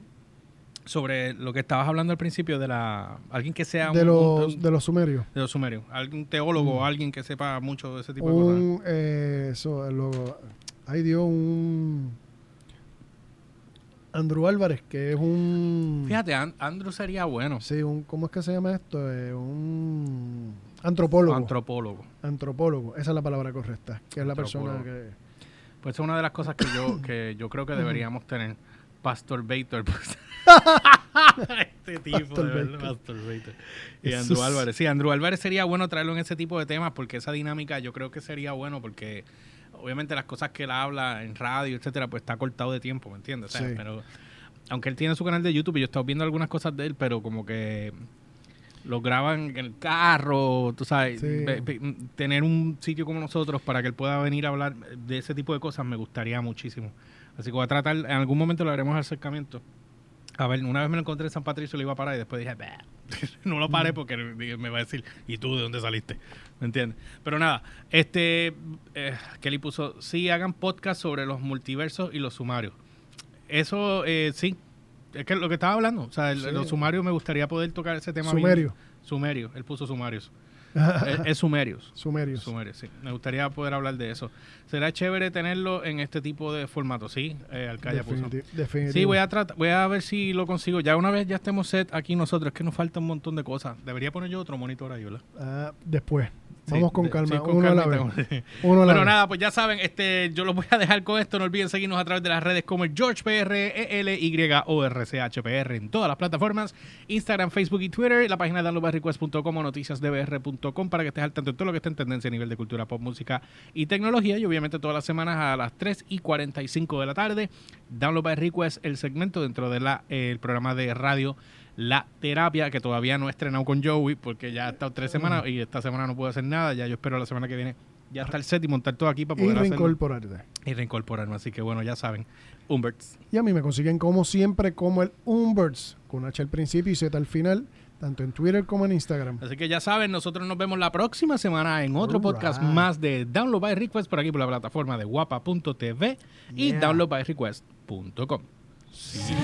sobre lo que estabas hablando al principio de la alguien que sea de, un- los, un- de los sumerios. de los sumerios, algún teólogo alguien que sepa mucho de ese tipo de cosas. Eh, eso, el logo. Ahí dio un. Andrew Álvarez, que es un. Fíjate, An- Andrew sería bueno. Sí, un, ¿cómo es que se llama esto? Eh, un antropólogo. Antropólogo. antropólogo, esa es la palabra correcta, que es la persona que... Pues es una de las cosas que yo, que yo creo que deberíamos tener. Pastor Bator. pues. este tipo, Pastor de verdad, Bator. Pastor Bator. Y. Andrew Álvarez. Sí, Andrew Álvarez sería bueno traerlo en ese tipo de temas porque esa dinámica yo creo que sería bueno porque obviamente las cosas que él habla en radio, etcétera, pues está cortado de tiempo, ¿me entiendes? O sea, Sí. pero aunque él tiene su canal de YouTube y yo he estado viendo algunas cosas de él, pero como que lo graban en el carro, tú sabes, Sí. Tener un sitio como nosotros para que él pueda venir a hablar de ese tipo de cosas me gustaría muchísimo. Así que voy a tratar, en algún momento lo haremos acercamiento. A ver, una vez me lo encontré en San Patricio, lo iba a parar y después dije, "Bah". no lo paré porque me va a decir, ¿y tú de dónde saliste? ¿Me entiendes? Pero nada, este, eh, Kelly puso, sí, hagan podcast sobre los multiversos y los sumarios. Eso, eh, sí, es que lo que estaba hablando, o sea, el- Sí. los sumarios me gustaría poder tocar ese tema. bien. Sumerio. Sumerio, él puso sumarios. es, es sumerios. Sumerios. Sumerios, sí. Me gustaría poder hablar de eso. Será chévere tenerlo en este tipo de formato, sí, eh, Alcaya puso. Definitivo. Sí, voy a voy a ver si lo consigo. Ya una vez ya estemos set aquí nosotros, es que nos falta un montón de cosas. Debería poner yo otro monitor ahí, ¿verdad? Ah, después. Sí, Vamos con de- calma. sí, con uno a la vez. Uno a la Bueno, vez. nada, pues ya saben, este, yo los voy a dejar con esto. No olviden seguirnos a través de las redes como el George PR, E L Y O R C H P R en todas las plataformas, Instagram, Facebook y Twitter, la página de downloadbyrequest.com o noticiasdbr.com para que estés al tanto de todo lo que está en tendencia a nivel de cultura pop, música y tecnología. Y obviamente todas las semanas a las 3 y 45 de la tarde, Download by Request, el segmento dentro del programa de radio La Terapia, que todavía no he estrenado con Joey porque ya ha estado tres semanas y esta semana no puedo hacer nada. Ya yo espero la semana que viene ya está el set y montar todo aquí para y poder hacerlo reincorporarte. y reincorporarme. Así que bueno, ya saben, Umberts. Y a mí me consiguen como siempre como el Umberts, con H al principio y Z al final, tanto en Twitter como en Instagram. Así que ya saben, nosotros nos vemos la próxima semana en otro podcast más de Download by Request por aquí por la plataforma de guapa.tv y Yeah. downloadbyrequest.com. Sí.